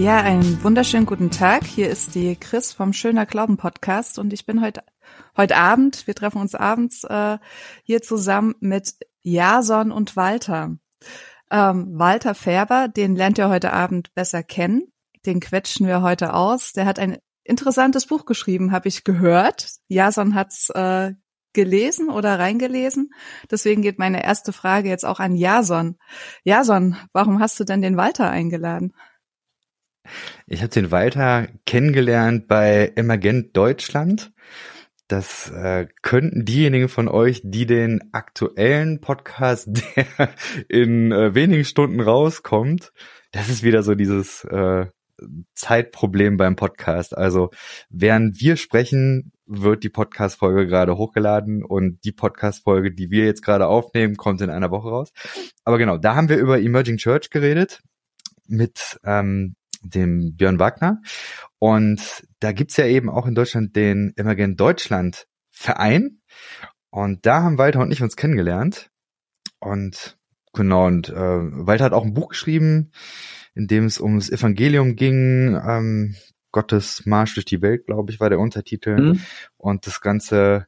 Ja, einen wunderschönen guten Tag. Hier ist die Chris vom Schöner Glauben Podcast und ich bin heute heute Abend, wir treffen uns abends äh, hier zusammen mit Jason und Walter. Ähm, Walter Färber, den lernt ihr heute Abend besser kennen. Den quetschen wir heute aus. Der hat ein interessantes Buch geschrieben, habe ich gehört. Jason hat's äh, gelesen oder reingelesen. Deswegen geht meine erste Frage jetzt auch an Jason. Jason, warum hast du denn den Walter eingeladen? Ich habe den Walter kennengelernt bei Emergent Deutschland. Das äh, könnten diejenigen von euch, die den aktuellen Podcast, der in äh, wenigen Stunden rauskommt, das ist wieder so dieses äh, Zeitproblem beim Podcast. Also während wir sprechen, wird die Podcast-Folge gerade hochgeladen und die Podcast-Folge, die wir jetzt gerade aufnehmen, kommt in einer Woche raus. Aber genau, da haben wir über Emerging Church geredet mit ähm, dem Björn Wagner. Und da gibt's ja eben auch in Deutschland den Emergent Deutschland Verein. Und da haben Walter und ich uns kennengelernt. Und genau, und äh, Walter hat auch ein Buch geschrieben, in dem es ums Evangelium ging. Ähm, Gottes Marsch durch die Welt, glaube ich, war der Untertitel. Mhm. Und das Ganze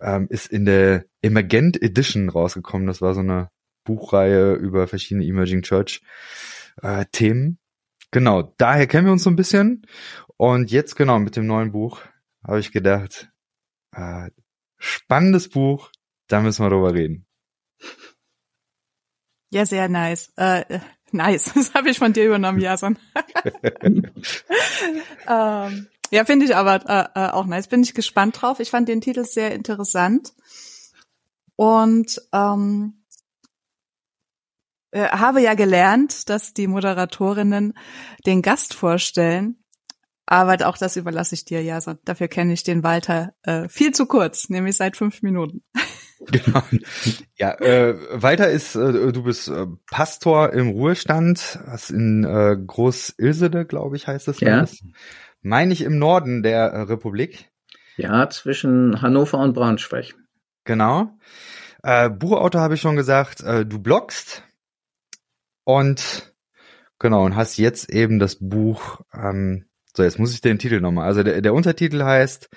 ähm, ist in der Emergent Edition rausgekommen. Das war so eine Buchreihe über verschiedene Emerging Church äh, Themen. Genau, daher kennen wir uns so ein bisschen. Und jetzt genau mit dem neuen Buch habe ich gedacht, äh, spannendes Buch, da müssen wir drüber reden. Ja, sehr nice. Äh, nice, das habe ich von dir übernommen, Jason. ähm, ja, finde ich aber äh, äh, auch nice. Bin ich gespannt drauf. Ich fand den Titel sehr interessant. Und ähm, äh, habe ja gelernt, dass die Moderatorinnen den Gast vorstellen. Aber auch das überlasse ich dir, ja. Dafür kenne ich den Walter äh, viel zu kurz, nämlich seit fünf Minuten. Genau. Ja, äh, Walter ist, äh, du bist äh, Pastor im Ruhestand, was in äh, Groß-Ilsede, glaube ich, heißt es. Ja. Meine ich im Norden der äh, Republik. Ja, zwischen Hannover und Braunschweig. Genau. Äh, Buchautor habe ich schon gesagt, äh, du bloggst und genau, und hast jetzt eben das Buch, ähm, so jetzt muss ich den Titel nochmal. Also der, der Untertitel heißt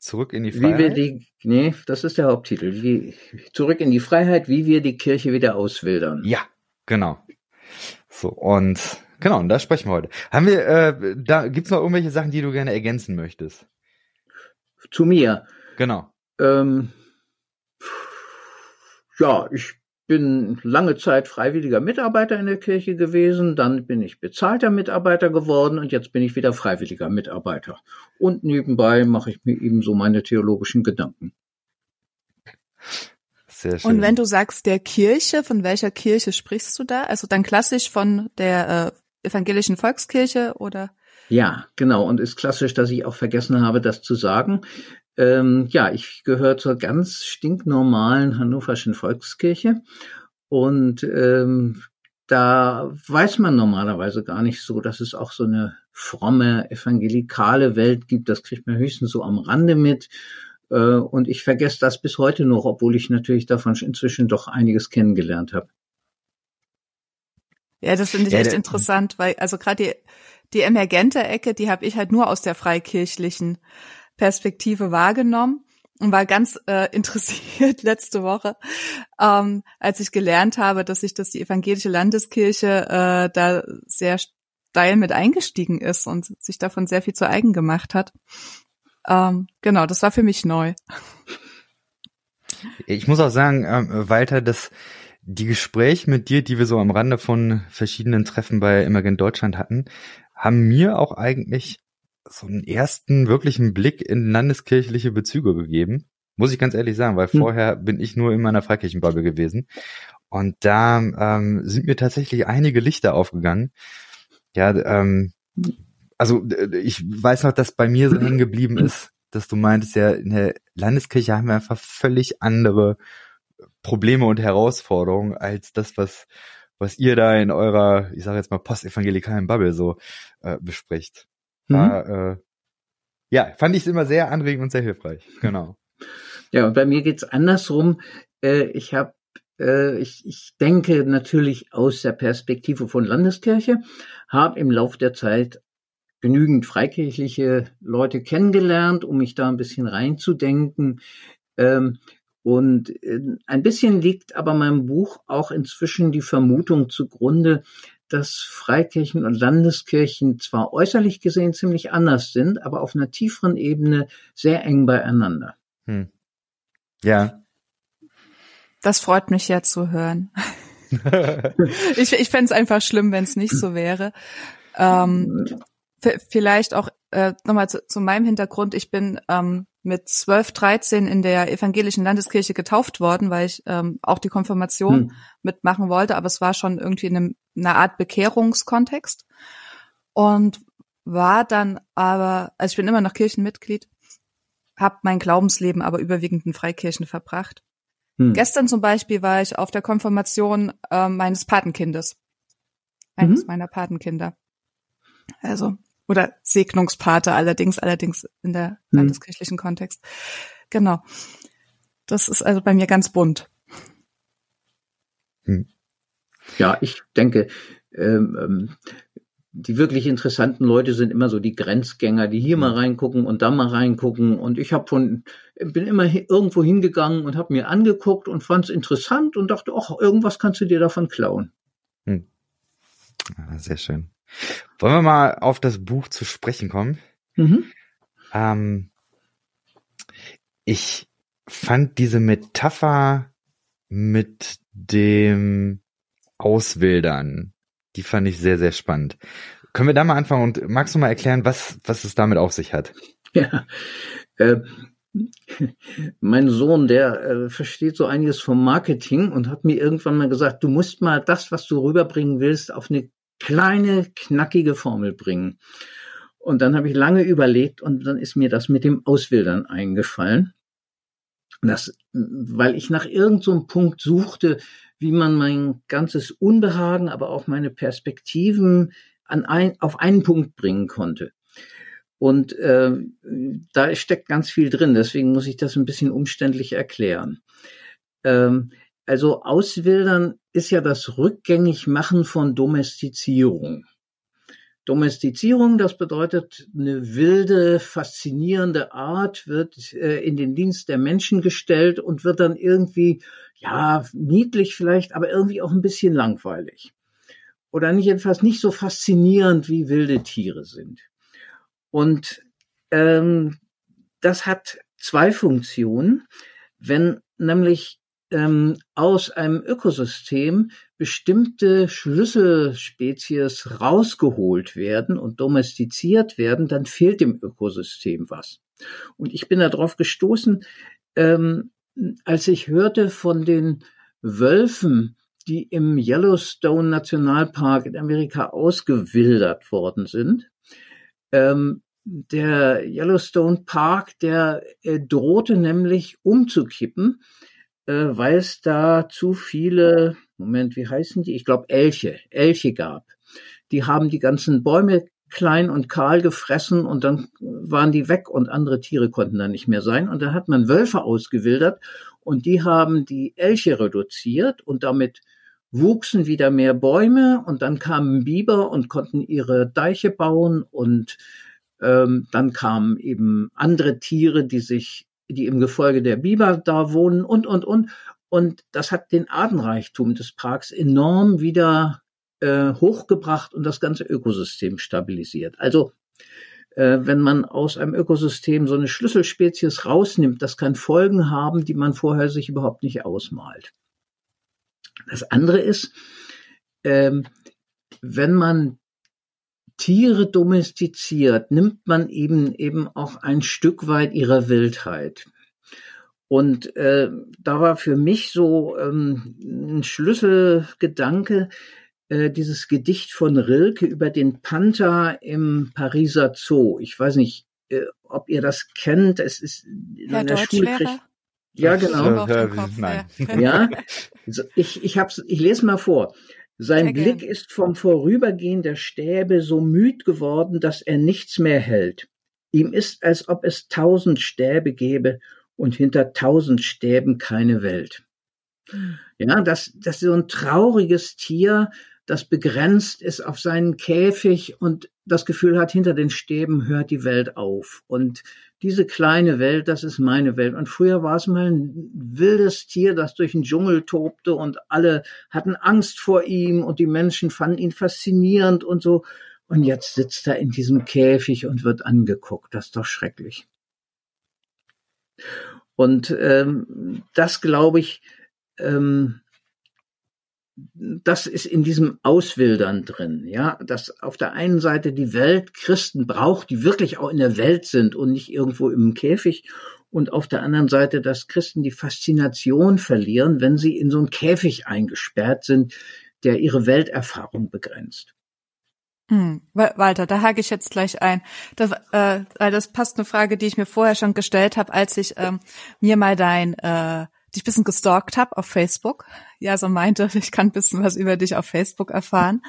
Zurück in die Freiheit. Wie wir die, nee, das ist der Haupttitel. Wie, zurück in die Freiheit, wie wir die Kirche wieder auswildern. Ja, genau. So, und genau, und da sprechen wir heute. Haben wir, äh, da gibt's noch irgendwelche Sachen, die du gerne ergänzen möchtest? Zu mir. Genau. Ähm, ja, ich bin lange Zeit freiwilliger Mitarbeiter in der Kirche gewesen, dann bin ich bezahlter Mitarbeiter geworden und jetzt bin ich wieder freiwilliger Mitarbeiter. Und nebenbei mache ich mir eben so meine theologischen Gedanken. Sehr schön. Und wenn du sagst der Kirche, von welcher Kirche sprichst du da? Also dann klassisch von der äh, evangelischen Volkskirche oder? Ja, genau. Und ist klassisch, dass ich auch vergessen habe, das zu sagen. Ähm, ja, ich gehöre zur ganz stinknormalen hannoverschen Volkskirche und ähm, da weiß man normalerweise gar nicht so, dass es auch so eine fromme evangelikale Welt gibt. Das kriegt man höchstens so am Rande mit. Äh, und ich vergesse das bis heute noch, obwohl ich natürlich davon inzwischen doch einiges kennengelernt habe. Ja, das finde ich ja, echt interessant, weil also gerade die, die emergente Ecke, die habe ich halt nur aus der freikirchlichen Perspektive wahrgenommen und war ganz äh, interessiert letzte Woche, ähm, als ich gelernt habe, dass sich das die evangelische Landeskirche äh, da sehr steil mit eingestiegen ist und sich davon sehr viel zu eigen gemacht hat. Ähm, genau, das war für mich neu. Ich muss auch sagen, äh, Walter, dass die Gespräche mit dir, die wir so am Rande von verschiedenen Treffen bei Immergent Deutschland hatten, haben mir auch eigentlich so einen ersten wirklichen Blick in landeskirchliche Bezüge gegeben. Muss ich ganz ehrlich sagen, weil hm. vorher bin ich nur in meiner Freikirchenbubble gewesen. Und da ähm, sind mir tatsächlich einige Lichter aufgegangen. Ja, ähm, also ich weiß noch, dass bei mir so hängen geblieben ist, dass du meintest, ja, in der Landeskirche haben wir einfach völlig andere Probleme und Herausforderungen als das, was was ihr da in eurer, ich sage jetzt mal, postevangelikalen Bubble so äh, bespricht. War, mhm. äh, ja, fand ich es immer sehr anregend und sehr hilfreich. Genau. Ja, und bei mir geht's andersrum. Äh, ich habe äh, ich, ich denke natürlich aus der Perspektive von Landeskirche, habe im Lauf der Zeit genügend freikirchliche Leute kennengelernt, um mich da ein bisschen reinzudenken. Ähm, und äh, ein bisschen liegt aber meinem Buch auch inzwischen die Vermutung zugrunde, dass Freikirchen und Landeskirchen zwar äußerlich gesehen ziemlich anders sind, aber auf einer tieferen Ebene sehr eng beieinander. Hm. Ja. Das freut mich ja zu hören. ich ich fände es einfach schlimm, wenn es nicht so wäre. Ähm, vielleicht auch äh, nochmal zu, zu meinem Hintergrund. Ich bin ähm, mit 12, 13 in der evangelischen Landeskirche getauft worden, weil ich ähm, auch die Konfirmation hm. mitmachen wollte, aber es war schon irgendwie in einem, einer Art Bekehrungskontext und war dann aber, also ich bin immer noch Kirchenmitglied, habe mein Glaubensleben aber überwiegend in Freikirchen verbracht. Hm. Gestern zum Beispiel war ich auf der Konfirmation äh, meines Patenkindes, eines mhm. meiner Patenkinder. Also oder Segnungspate allerdings, allerdings in der hm. landeskirchlichen Kontext. Genau. Das ist also bei mir ganz bunt. Hm. Ja, ich denke, ähm, ähm, die wirklich interessanten Leute sind immer so die Grenzgänger, die hier mal hm. reingucken und da mal reingucken. Und ich habe von, bin immer irgendwo hingegangen und habe mir angeguckt und fand es interessant und dachte, ach, irgendwas kannst du dir davon klauen. Hm. Ah, sehr schön. Wollen wir mal auf das Buch zu sprechen kommen? Mhm. Ähm, ich fand diese Metapher mit dem Auswildern, die fand ich sehr, sehr spannend. Können wir da mal anfangen und magst du mal erklären, was, was es damit auf sich hat? Ja, äh, mein Sohn, der äh, versteht so einiges vom Marketing und hat mir irgendwann mal gesagt, du musst mal das, was du rüberbringen willst, auf eine kleine, knackige Formel bringen. Und dann habe ich lange überlegt und dann ist mir das mit dem Auswildern eingefallen. Das, weil ich nach irgendeinem so Punkt suchte, wie man mein ganzes Unbehagen, aber auch meine Perspektiven an ein, auf einen Punkt bringen konnte. Und äh, da steckt ganz viel drin, deswegen muss ich das ein bisschen umständlich erklären. Ähm, also Auswildern ist ja das Rückgängigmachen von Domestizierung. Domestizierung, das bedeutet, eine wilde, faszinierende Art wird äh, in den Dienst der Menschen gestellt und wird dann irgendwie, ja, niedlich vielleicht, aber irgendwie auch ein bisschen langweilig. Oder nicht jedenfalls nicht so faszinierend, wie wilde Tiere sind. Und ähm, das hat zwei Funktionen. Wenn nämlich ähm, aus einem Ökosystem bestimmte Schlüsselspezies rausgeholt werden und domestiziert werden, dann fehlt dem Ökosystem was. Und ich bin darauf gestoßen, ähm, als ich hörte von den Wölfen, die im Yellowstone Nationalpark in Amerika ausgewildert worden sind. Ähm, der Yellowstone Park, der äh, drohte nämlich umzukippen, äh, weil es da zu viele, Moment, wie heißen die? Ich glaube Elche, Elche gab. Die haben die ganzen Bäume klein und kahl gefressen und dann waren die weg und andere Tiere konnten da nicht mehr sein. Und dann hat man Wölfe ausgewildert und die haben die Elche reduziert und damit wuchsen wieder mehr Bäume und dann kamen Biber und konnten ihre Deiche bauen und ähm, dann kamen eben andere Tiere, die sich die im Gefolge der Biber da wohnen und, und, und. Und das hat den Artenreichtum des Parks enorm wieder äh, hochgebracht und das ganze Ökosystem stabilisiert. Also äh, wenn man aus einem Ökosystem so eine Schlüsselspezies rausnimmt, das kann Folgen haben, die man vorher sich überhaupt nicht ausmalt. Das andere ist, ähm, wenn man Tiere domestiziert, nimmt man eben eben auch ein Stück weit ihrer Wildheit. Und äh, da war für mich so ähm, ein Schlüsselgedanke, äh, dieses Gedicht von Rilke über den Panther im Pariser Zoo. Ich weiß nicht, äh, ob ihr das kennt. Es ist in Herr der Schule kriegt, ja, genau. Ja, ja. Also ich, ich, hab's, ich lese mal vor. Sein Sehr Blick gern. ist vom Vorübergehen der Stäbe so müd geworden, dass er nichts mehr hält. Ihm ist, als ob es tausend Stäbe gäbe und hinter tausend Stäben keine Welt. Mhm. Ja, das, das ist so ein trauriges Tier, das begrenzt ist auf seinen Käfig und das Gefühl hat, hinter den Stäben hört die Welt auf. Und diese kleine Welt, das ist meine Welt. Und früher war es mal ein wildes Tier, das durch den Dschungel tobte und alle hatten Angst vor ihm und die Menschen fanden ihn faszinierend und so. Und jetzt sitzt er in diesem Käfig und wird angeguckt. Das ist doch schrecklich. Und ähm, das glaube ich, ähm, das ist in diesem Auswildern drin, ja, dass auf der einen Seite die Welt Christen braucht, die wirklich auch in der Welt sind und nicht irgendwo im Käfig, und auf der anderen Seite, dass Christen die Faszination verlieren, wenn sie in so einen Käfig eingesperrt sind, der ihre Welterfahrung begrenzt. Hm, Walter, da hake ich jetzt gleich ein. Das, äh, das passt eine Frage, die ich mir vorher schon gestellt habe, als ich ähm, mir mal dein äh, dich bisschen gestalkt habe auf Facebook. Ja, so meinte, ich kann ein bisschen was über dich auf Facebook erfahren.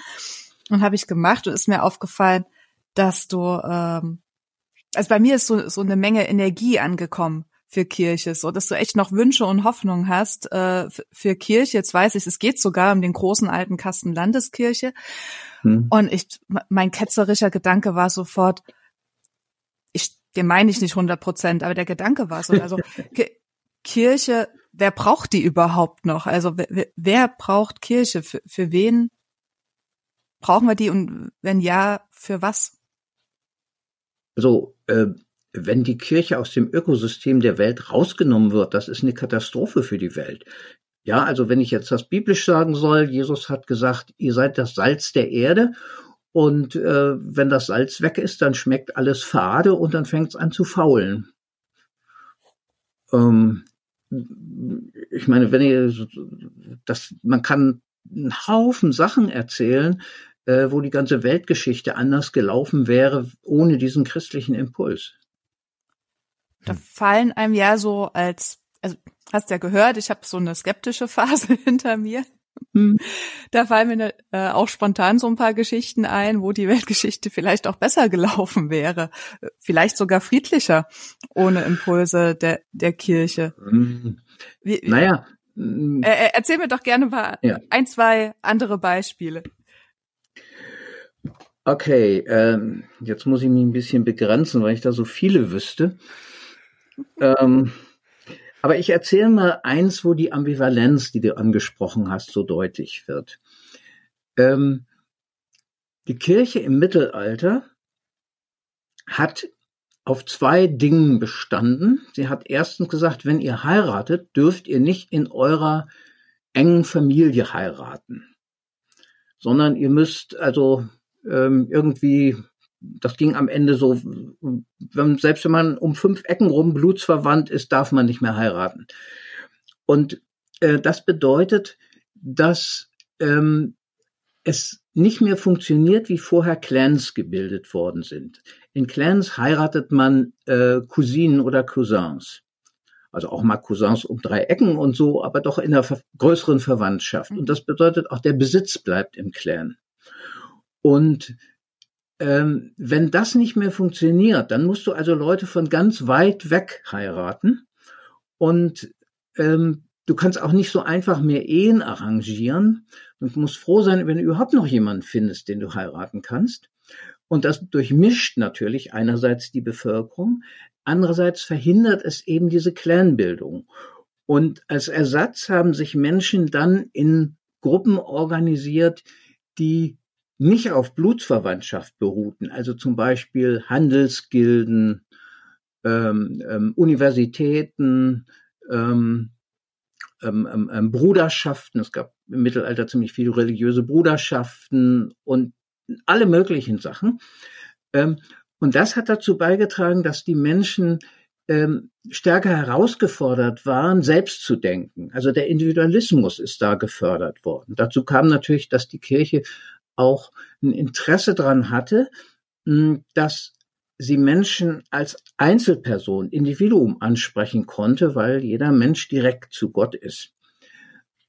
Und habe ich gemacht und ist mir aufgefallen, dass du, ähm, also bei mir ist so, so eine Menge Energie angekommen für Kirche, so dass du echt noch Wünsche und Hoffnung hast äh, für Kirche. Jetzt weiß ich, es geht sogar um den großen alten Kasten Landeskirche. Hm. Und ich, mein ketzerischer Gedanke war sofort, ich, den meine ich nicht 100 Prozent, aber der Gedanke war so, also Kirche wer braucht die überhaupt noch? Also wer, wer braucht Kirche? Für, für wen brauchen wir die und wenn ja, für was? Also äh, wenn die Kirche aus dem Ökosystem der Welt rausgenommen wird, das ist eine Katastrophe für die Welt. Ja, also wenn ich jetzt das biblisch sagen soll, Jesus hat gesagt, ihr seid das Salz der Erde und äh, wenn das Salz weg ist, dann schmeckt alles fade und dann fängt es an zu faulen. Ähm, ich meine, wenn ihr das, man kann einen Haufen Sachen erzählen, äh, wo die ganze Weltgeschichte anders gelaufen wäre ohne diesen christlichen Impuls. Da fallen einem ja so als, also hast ja gehört, ich habe so eine skeptische Phase hinter mir. Hm. Da fallen mir äh, auch spontan so ein paar Geschichten ein, wo die Weltgeschichte vielleicht auch besser gelaufen wäre, vielleicht sogar friedlicher ohne Impulse der der Kirche. Hm. Wie, naja. Äh, erzähl mir doch gerne mal ja. ein, zwei andere Beispiele. Okay, ähm, jetzt muss ich mich ein bisschen begrenzen, weil ich da so viele wüsste. ähm, aber ich erzähle mal eins, wo die Ambivalenz, die du angesprochen hast, so deutlich wird. Ähm, die Kirche im Mittelalter hat auf zwei Dingen bestanden. Sie hat erstens gesagt, wenn ihr heiratet, dürft ihr nicht in eurer engen Familie heiraten, sondern ihr müsst also ähm, irgendwie das ging am Ende so, wenn, selbst wenn man um fünf Ecken rum blutsverwandt ist, darf man nicht mehr heiraten. Und äh, das bedeutet, dass ähm, es nicht mehr funktioniert, wie vorher Clans gebildet worden sind. In Clans heiratet man äh, Cousinen oder Cousins. Also auch mal Cousins um drei Ecken und so, aber doch in einer größeren Verwandtschaft. Und das bedeutet auch, der Besitz bleibt im Clan. Und ähm, wenn das nicht mehr funktioniert, dann musst du also Leute von ganz weit weg heiraten und ähm, du kannst auch nicht so einfach mehr Ehen arrangieren. Du musst froh sein, wenn du überhaupt noch jemanden findest, den du heiraten kannst. Und das durchmischt natürlich einerseits die Bevölkerung, andererseits verhindert es eben diese Clanbildung. Und als Ersatz haben sich Menschen dann in Gruppen organisiert, die nicht auf Blutsverwandtschaft beruhten, also zum Beispiel Handelsgilden, ähm, ähm, Universitäten, ähm, ähm, ähm, ähm, Bruderschaften. Es gab im Mittelalter ziemlich viele religiöse Bruderschaften und alle möglichen Sachen. Und das hat dazu beigetragen, dass die Menschen stärker herausgefordert waren, selbst zu denken. Also der Individualismus ist da gefördert worden. Dazu kam natürlich, dass die Kirche auch ein Interesse daran hatte, dass sie Menschen als Einzelperson, Individuum ansprechen konnte, weil jeder Mensch direkt zu Gott ist.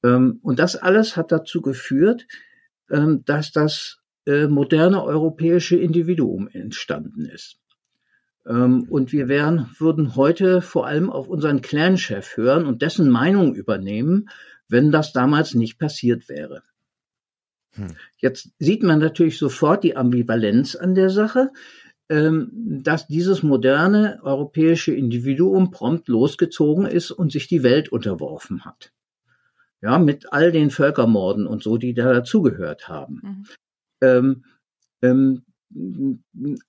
Ähm, und das alles hat dazu geführt, ähm, dass das äh, moderne europäische Individuum entstanden ist. Ähm, und wir wären, würden heute vor allem auf unseren Clan-Chef hören und dessen Meinung übernehmen, wenn das damals nicht passiert wäre. Hm. Jetzt sieht man natürlich sofort die Ambivalenz an der Sache, ähm, dass dieses moderne europäische Individuum prompt losgezogen ist und sich die Welt unterworfen hat. Ja, mit all den Völkermorden und so, die da dazugehört haben. Mhm. Ähm, ähm,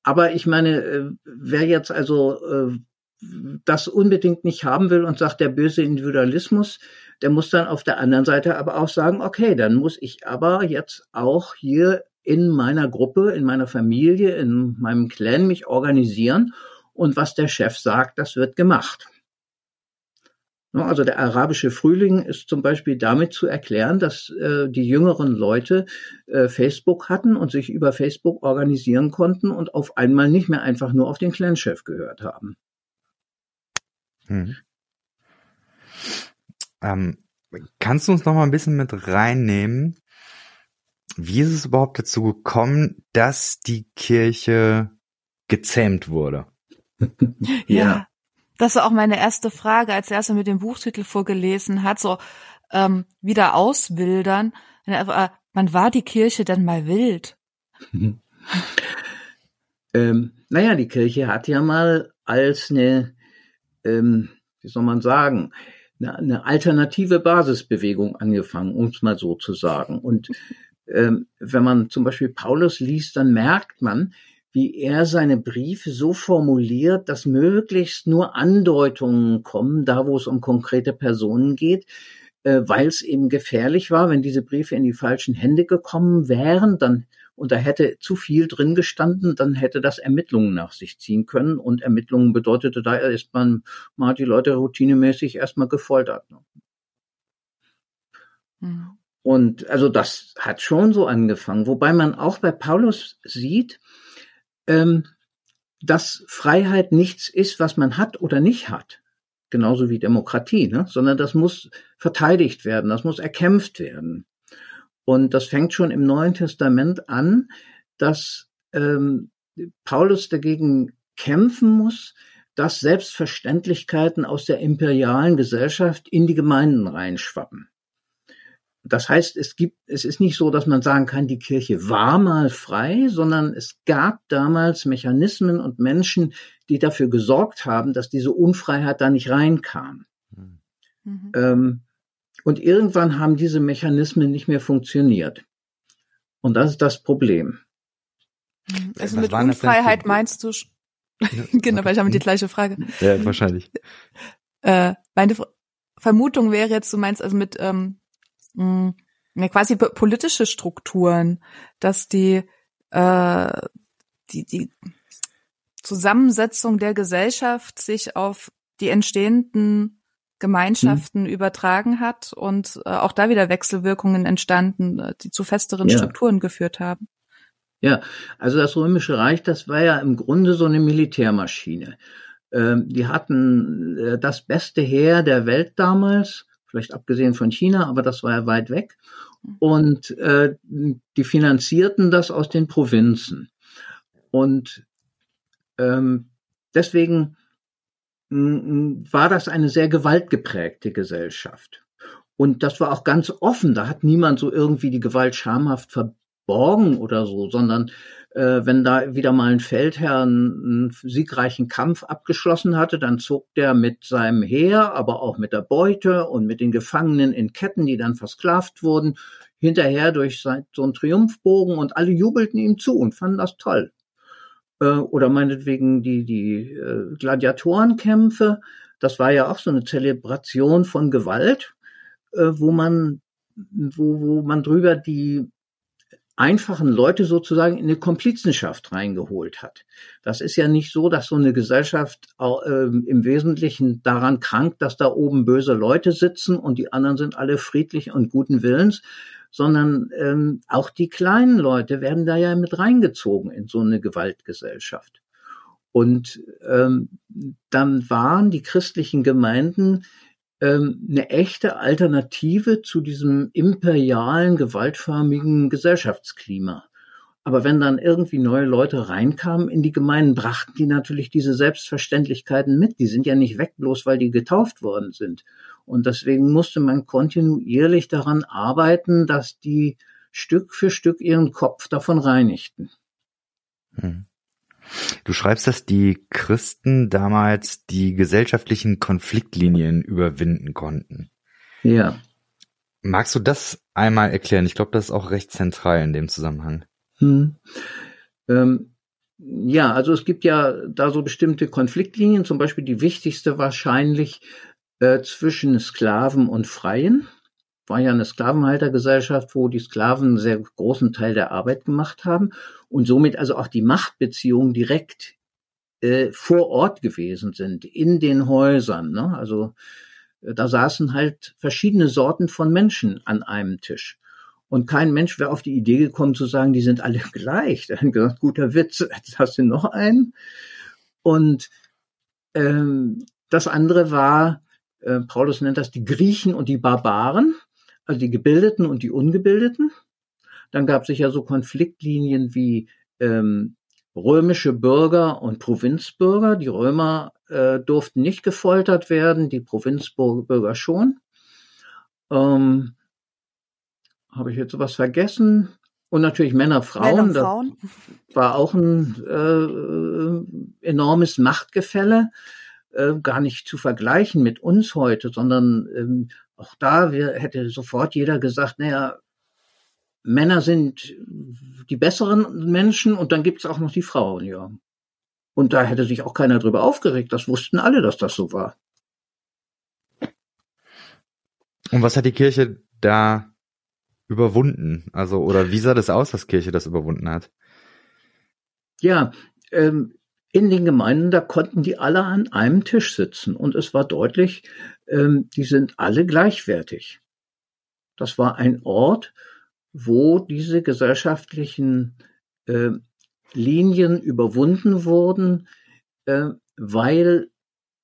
aber ich meine, äh, wer jetzt also äh, das unbedingt nicht haben will und sagt, der böse Individualismus, der muss dann auf der anderen Seite aber auch sagen, okay, dann muss ich aber jetzt auch hier in meiner Gruppe, in meiner Familie, in meinem Clan mich organisieren und was der Chef sagt, das wird gemacht. Also der arabische Frühling ist zum Beispiel damit zu erklären, dass äh, die jüngeren Leute äh, Facebook hatten und sich über Facebook organisieren konnten und auf einmal nicht mehr einfach nur auf den Clan-Chef gehört haben. Hm. Ähm, kannst du uns noch mal ein bisschen mit reinnehmen? Wie ist es überhaupt dazu gekommen, dass die Kirche gezähmt wurde? ja. Das war auch meine erste Frage, als er erst mit dem Buchtitel vorgelesen hat, so ähm, wieder auswildern. Äh, wann war die Kirche denn mal wild? ähm, naja, die Kirche hat ja mal als eine, ähm, wie soll man sagen, eine, alternative Basisbewegung angefangen, um es mal so zu sagen. Und ähm, wenn man zum Beispiel Paulus liest, dann merkt man, wie er seine Briefe so formuliert, dass möglichst nur Andeutungen kommen, da wo es um konkrete Personen geht, äh, weil es eben gefährlich war, wenn diese Briefe in die falschen Hände gekommen wären, dann und da hätte zu viel drin gestanden, dann hätte das Ermittlungen nach sich ziehen können. Und Ermittlungen bedeutete, da ist man mal die Leute routinemäßig erstmal gefoltert. Mhm. Und also das hat schon so angefangen, wobei man auch bei Paulus sieht, ähm, dass Freiheit nichts ist, was man hat oder nicht hat. Genauso wie Demokratie, ne? sondern das muss verteidigt werden, das muss erkämpft werden. Und das fängt schon im Neuen Testament an, dass ähm, Paulus dagegen kämpfen muss, dass Selbstverständlichkeiten aus der imperialen Gesellschaft in die Gemeinden reinschwappen. Das heißt, es gibt, es ist nicht so, dass man sagen kann, die Kirche war mal frei, sondern es gab damals Mechanismen und Menschen, die dafür gesorgt haben, dass diese Unfreiheit da nicht reinkam. Mhm. Ähm, und irgendwann haben diese Mechanismen nicht mehr funktioniert. Und das ist das Problem. Mhm. Also Was mit Unfreiheit meinst du, genau, weil ich habe die gleiche Frage. Ja, wahrscheinlich. Äh, meine Vermutung wäre jetzt, du meinst also mit ähm, mh, ja, quasi politische Strukturen, dass die, äh, die, die Zusammensetzung der Gesellschaft sich auf die entstehenden Gemeinschaften mhm. übertragen hat und äh, auch da wieder Wechselwirkungen entstanden, äh, die zu festeren ja. Strukturen geführt haben. Ja, also das Römische Reich, das war ja im Grunde so eine Militärmaschine. Ähm, die hatten äh, das beste Heer der Welt damals vielleicht abgesehen von China, aber das war ja weit weg. Und äh, die finanzierten das aus den Provinzen. Und ähm, deswegen war das eine sehr gewaltgeprägte Gesellschaft. Und das war auch ganz offen. Da hat niemand so irgendwie die Gewalt schamhaft verborgen oder so, sondern äh, wenn da wieder mal ein Feldherr einen, siegreichen Kampf abgeschlossen hatte, dann zog der mit seinem Heer, aber auch mit der Beute und mit den Gefangenen in Ketten, die dann versklavt wurden, hinterher durch so einen Triumphbogen und alle jubelten ihm zu und fanden das toll. Äh, oder meinetwegen die, die äh, Gladiatorenkämpfe, das war ja auch so eine Zelebration von Gewalt, wo man wo, wo man drüber die einfachen Leute sozusagen in eine Komplizenschaft reingeholt hat. Das ist ja nicht so, dass so eine Gesellschaft äh, im Wesentlichen daran krankt, dass da oben böse Leute sitzen und die anderen sind alle friedlich und guten Willens, sondern ähm, auch die kleinen Leute werden da ja mit reingezogen in so eine Gewaltgesellschaft. Und ähm, dann waren die christlichen Gemeinden ähm, eine echte Alternative zu diesem imperialen, gewaltförmigen Gesellschaftsklima. Aber wenn dann irgendwie neue Leute reinkamen in die Gemeinden, brachten die natürlich diese Selbstverständlichkeiten mit. Die sind ja nicht weg, bloß weil die getauft worden sind. Und deswegen musste man kontinuierlich daran arbeiten, dass die Stück für Stück ihren Kopf davon reinigten. Hm. Du schreibst, dass die Christen damals die gesellschaftlichen Konfliktlinien überwinden konnten. Ja. Magst du das einmal erklären? Ich glaube, das ist auch recht zentral in dem Zusammenhang. Hm. Ähm, ja, also es gibt ja da so bestimmte Konfliktlinien, zum Beispiel die wichtigste wahrscheinlich äh, zwischen Sklaven und Freien. War ja eine Sklavenhaltergesellschaft, wo die Sklaven einen sehr großen Teil der Arbeit gemacht haben und somit also auch die Machtbeziehungen direkt äh, vor Ort gewesen sind, in den Häusern. Ne? Also äh, da saßen halt verschiedene Sorten von Menschen an einem Tisch. Und kein Mensch wäre auf die Idee gekommen zu sagen, die sind alle gleich. Dann gesagt, guter Witz, jetzt hast du noch einen. Und ähm, das andere war, äh, Paulus nennt das die Griechen und die Barbaren, also die Gebildeten und die Ungebildeten. Dann gab es sicher so Konfliktlinien wie ähm, römische Bürger und Provinzbürger. Die Römer äh, durften nicht gefoltert werden, die Provinzbürger schon. Ähm, habe ich jetzt was vergessen? Und natürlich Männer, Frauen. Männer, Frauen. war auch ein äh, enormes Machtgefälle, äh, gar nicht zu vergleichen mit uns heute, sondern ähm, auch da wir, hätte sofort jeder gesagt, naja, Männer sind die besseren Menschen und dann gibt's auch noch die Frauen, ja. Und da hätte sich auch keiner drüber aufgeregt. Das wussten alle, dass das so war. Und was hat die Kirche da überwunden? Also, oder wie sah das aus, dass Kirche das überwunden hat? Ja, ähm, in den Gemeinden, da konnten die alle an einem Tisch sitzen und es war deutlich, ähm, die sind alle gleichwertig. Das war ein Ort, wo diese gesellschaftlichen äh, Linien überwunden wurden, äh, weil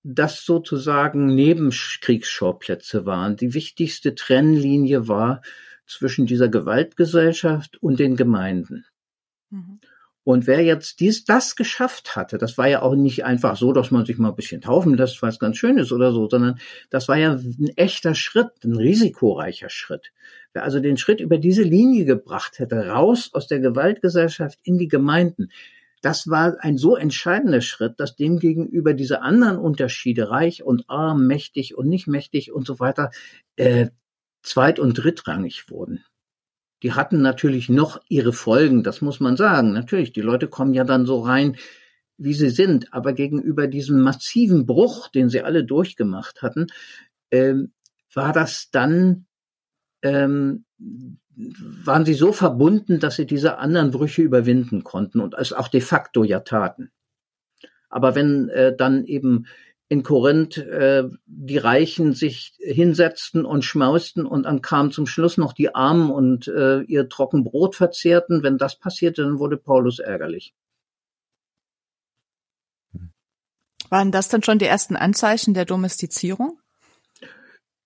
das sozusagen Nebenkriegsschauplätze waren. Die wichtigste Trennlinie war zwischen dieser Gewaltgesellschaft und den Gemeinden. Mhm. Und wer jetzt dies, das geschafft hatte, das war ja auch nicht einfach so, dass man sich mal ein bisschen taufen lässt, weil es ganz schön ist oder so, sondern das war ja ein echter Schritt, ein risikoreicher Schritt. Wer also den Schritt über diese Linie gebracht hätte, raus aus der Gewaltgesellschaft in die Gemeinden, das war ein so entscheidender Schritt, dass dem gegenüber diese anderen Unterschiede, reich und arm, mächtig und nicht mächtig und so weiter, äh, zweit- und drittrangig wurden. Die hatten natürlich noch ihre Folgen, das muss man sagen. Natürlich, die Leute kommen ja dann so rein, wie sie sind, aber gegenüber diesem massiven Bruch, den sie alle durchgemacht hatten, ähm, war das dann, ähm, waren sie so verbunden, dass sie diese anderen Brüche überwinden konnten und es auch de facto ja taten. Aber wenn äh, dann eben in Korinth äh, die Reichen sich hinsetzten und schmausten und dann kamen zum Schluss noch die Armen und äh, ihr trocken Brot verzehrten. Wenn das passierte, dann wurde Paulus ärgerlich. Waren das dann schon die ersten Anzeichen der Domestizierung?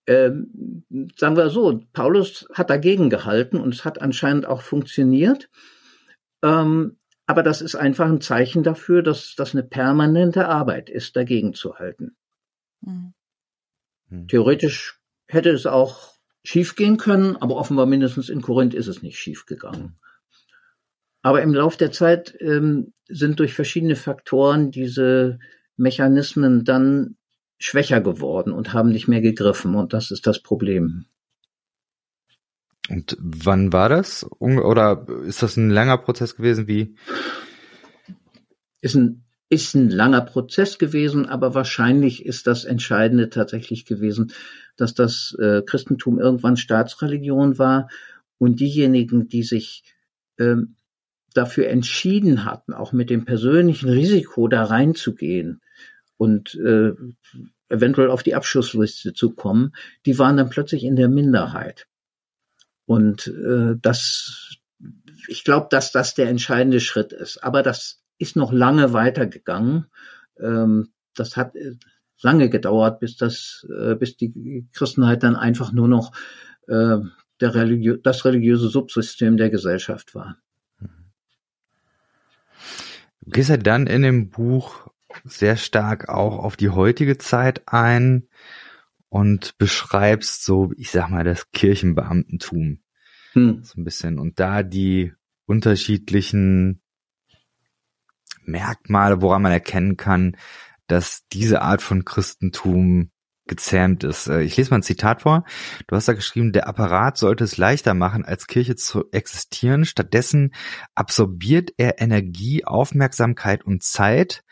Ähm, sagen wir so, Paulus hat dagegen gehalten und es hat anscheinend auch funktioniert. Ähm, aber das ist einfach ein Zeichen dafür, dass das eine permanente Arbeit ist, dagegen zu halten. Mhm. Theoretisch hätte es auch schiefgehen können, aber offenbar mindestens in Korinth ist es nicht schiefgegangen. Aber im Lauf der Zeit ähm, sind durch verschiedene Faktoren diese Mechanismen dann schwächer geworden und haben nicht mehr gegriffen. Und das ist das Problem. Und wann war das? Oder ist das ein langer Prozess gewesen? Wie? Ist ein, ist ein langer Prozess gewesen, aber wahrscheinlich ist das Entscheidende tatsächlich gewesen, dass das äh, Christentum irgendwann Staatsreligion war und diejenigen, die sich ähm, dafür entschieden hatten, auch mit dem persönlichen Risiko da reinzugehen und äh, eventuell auf die Abschlussliste zu kommen, die waren dann plötzlich in der Minderheit. Und äh, das, ich glaube, dass das der entscheidende Schritt ist. Aber das ist noch lange weitergegangen. Ähm, das hat äh, lange gedauert, bis das, äh, bis die Christenheit dann einfach nur noch äh, der religiö das religiöse Subsystem der Gesellschaft war. Du gehst ja dann in dem Buch sehr stark auch auf die heutige Zeit ein und beschreibst so, ich sag mal, das Kirchenbeamtentum. Hm. So ein bisschen. Und da die unterschiedlichen Merkmale, woran man erkennen kann, dass diese Art von Christentum gezähmt ist. Äh, ich lese mal ein Zitat vor. Du hast da geschrieben, der Apparat sollte es leichter machen, als Kirche zu existieren. Stattdessen absorbiert er Energie, Aufmerksamkeit und Zeit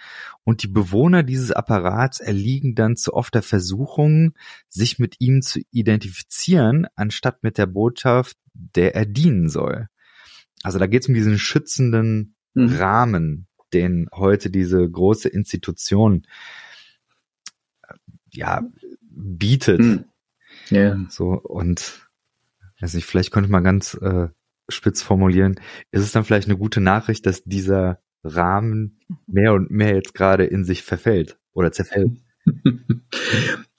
und die Bewohner dieses Apparats erliegen dann zu oft der Versuchung, sich mit ihm zu identifizieren, anstatt mit der Botschaft, der er dienen soll. Also da geht es um diesen schützenden mhm. Rahmen, den heute diese große Institution ja bietet. Hm. Ja. So und weiß nicht, vielleicht könnte man ganz äh, spitz formulieren, ist es dann vielleicht eine gute Nachricht, dass dieser Rahmen mehr und mehr jetzt gerade in sich verfällt oder zerfällt?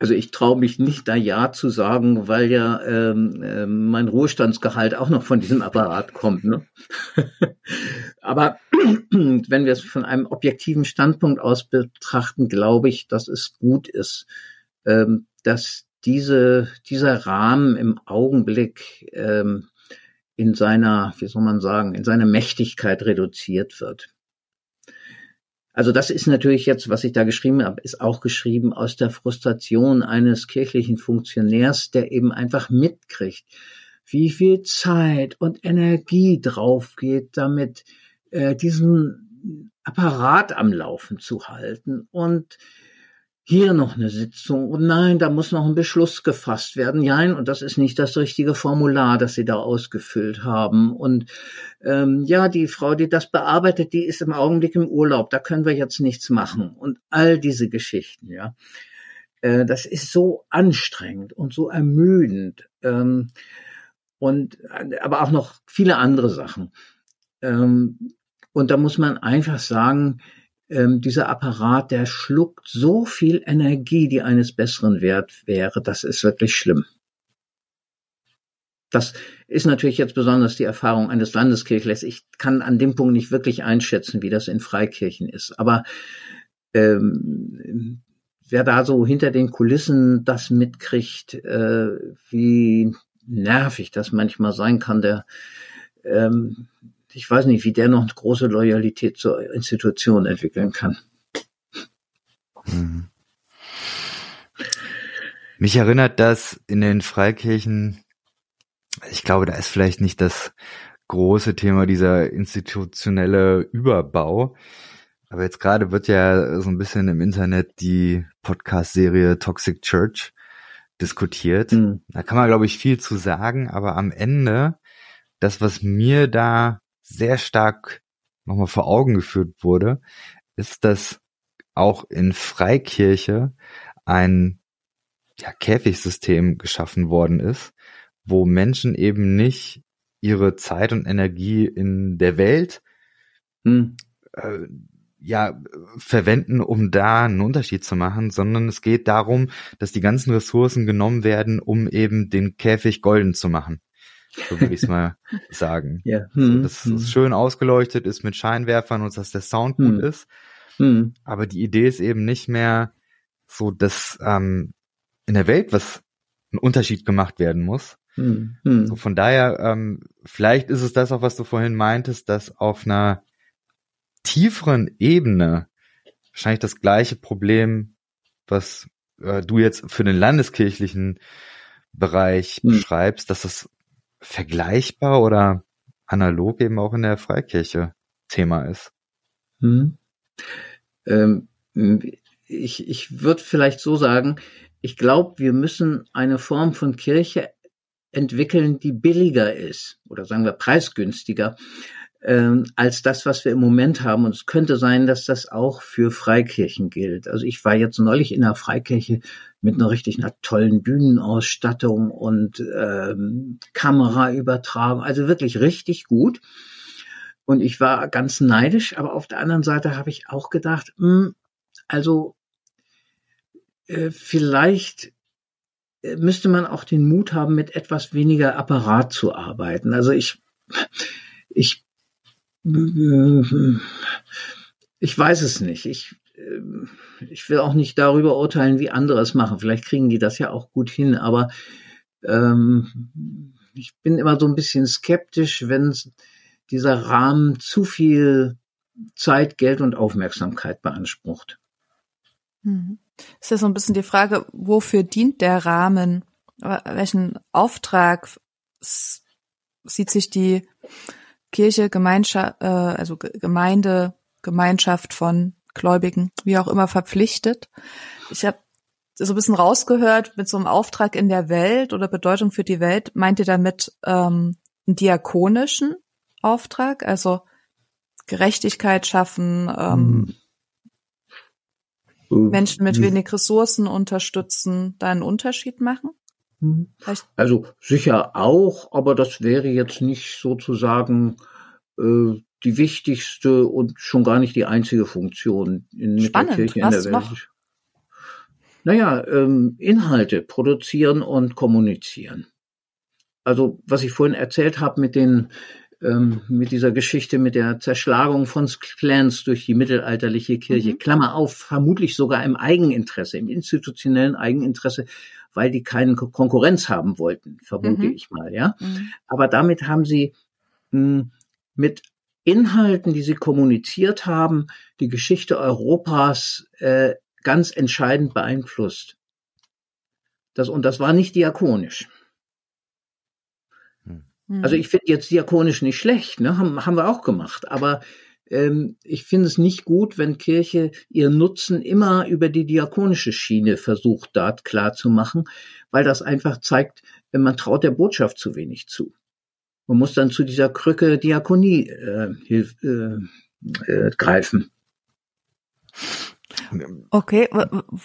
Also ich traue mich nicht da Ja zu sagen, weil ja ähm, äh, mein Ruhestandsgehalt auch noch von diesem Apparat kommt. Ne? Aber wenn wir es von einem objektiven Standpunkt aus betrachten, glaube ich, dass es gut ist, ähm, dass diese, dieser Rahmen im Augenblick ähm, in seiner, wie soll man sagen, in seiner Mächtigkeit reduziert wird. Also das ist natürlich jetzt, was ich da geschrieben habe, ist auch geschrieben aus der Frustration eines kirchlichen Funktionärs, der eben einfach mitkriegt, wie viel Zeit und Energie drauf geht, damit äh, diesen Apparat am Laufen zu halten und hier noch eine Sitzung und nein, da muss noch ein Beschluss gefasst werden. Nein, und das ist nicht das richtige Formular, das Sie da ausgefüllt haben. Und ähm, ja, die Frau, die das bearbeitet, die ist im Augenblick im Urlaub, da können wir jetzt nichts machen. Und all diese Geschichten, ja. Äh, das ist so anstrengend und so ermüdend. Ähm, und aber auch noch viele andere Sachen. Ähm, und da muss man einfach sagen, ähm, dieser Apparat, der schluckt so viel Energie, die eines besseren wert wäre. Das ist wirklich schlimm. Das ist natürlich jetzt besonders die Erfahrung eines Landeskirchlers. Ich kann an dem Punkt nicht wirklich einschätzen, wie das in Freikirchen ist. Aber ähm, wer da so hinter den Kulissen das mitkriegt, äh, wie nervig das manchmal sein kann, der ähm, ich weiß nicht, wie der noch eine große Loyalität zur Institution entwickeln kann. Mhm. Mich erinnert das in den Freikirchen, ich glaube, da ist vielleicht nicht das große Thema dieser institutionelle Überbau. Aber jetzt gerade wird ja so ein bisschen im Internet die Podcast-Serie Toxic Church diskutiert. Mhm. Da kann man, glaube ich, viel zu sagen, aber am Ende, das, was mir da sehr stark nochmal vor Augen geführt wurde, ist, dass auch in Freikirche ein ja, Käfigsystem geschaffen worden ist, wo Menschen eben nicht ihre Zeit und Energie in der Welt hm. äh, ja verwenden, um da einen Unterschied zu machen, sondern es geht darum, dass die ganzen Ressourcen genommen werden, um eben den Käfig golden zu machen. So würde ich es mal sagen. Ja. Hm, so, dass hm. es schön ausgeleuchtet ist mit Scheinwerfern und dass der Sound hm. gut ist. Hm. Aber die Idee ist eben nicht mehr so, dass ähm, in der Welt was ein Unterschied gemacht werden muss. Hm. hm. So von daher, ähm, vielleicht ist es das auch, was du vorhin meintest, dass auf einer tieferen Ebene wahrscheinlich das gleiche Problem, was äh, du jetzt für den landeskirchlichen Bereich hm. beschreibst, dass es vergleichbar oder analog eben auch in der Freikirche Thema ist. Hm. Ähm, ich ich würde vielleicht so sagen, ich glaube, wir müssen eine Form von Kirche entwickeln, die billiger ist oder sagen wir preisgünstiger ähm, als das, was wir im Moment haben. Und es könnte sein, dass das auch für Freikirchen gilt. Also ich war jetzt neulich in einer Freikirche mit einer richtig einer tollen Bühnenausstattung und ähm, Kameraübertragung, also wirklich richtig gut. Und ich war ganz neidisch, aber auf der anderen Seite habe ich auch gedacht, mh, hm, also äh, vielleicht äh, müsste man auch den Mut haben, mit etwas weniger Apparat zu arbeiten. Also ich, ich Ich weiß es nicht. Ich, äh, ich will auch nicht darüber urteilen, wie andere es machen. Vielleicht kriegen die das ja auch gut hin, aber ähm, ich bin immer so ein bisschen skeptisch, wenn dieser Rahmen zu viel Zeit, Geld und Aufmerksamkeit beansprucht. Hm. Ist ja so ein bisschen die Frage, wofür dient der Rahmen? Welchen Auftrag sieht sich die Kirche, Gemeinschaft, äh, also Gemeinde, Gemeinschaft von Gläubigen, wie auch immer, verpflichtet? Ich habe so ein bisschen rausgehört mit so einem Auftrag in der Welt oder Bedeutung für die Welt. Meint ihr damit ähm, einen diakonischen Auftrag, also Gerechtigkeit schaffen, ähm, mhm. Menschen mit wenig Ressourcen unterstützen, da einen Unterschied machen? Vielleicht? Also sicher auch, aber das wäre jetzt nicht sozusagen äh, die wichtigste und schon gar nicht die einzige Funktion in Spannend. der Kirche in Was der Welt. Noch? Naja, ähm, Inhalte produzieren und kommunizieren. Also was ich vorhin erzählt habe mit den ähm, mit dieser Geschichte mit der Zerschlagung von Clans durch die mittelalterliche Kirche, mhm. Klammer auf, vermutlich sogar im Eigeninteresse, im institutionellen Eigeninteresse, weil die keine Konkurrenz haben wollten, vermute mhm. ich mal, ja. Mhm. Aber damit haben sie mh, hm, mit Inhalten, die sie kommuniziert haben, die Geschichte Europas äh, ganz entscheidend beeinflusst. Das, und das war nicht diakonisch. Hm. Also ich finde jetzt diakonisch nicht schlecht, ne? haben, haben wir auch gemacht, aber ich finde es nicht gut, wenn Kirche ihren Nutzen immer über die diakonische Schiene versucht, dort klar zu machen, weil das einfach zeigt, man traut der Botschaft zu wenig zu. Man muss dann zu dieser Krücke Diakonie äh, äh, äh, greifen. Okay,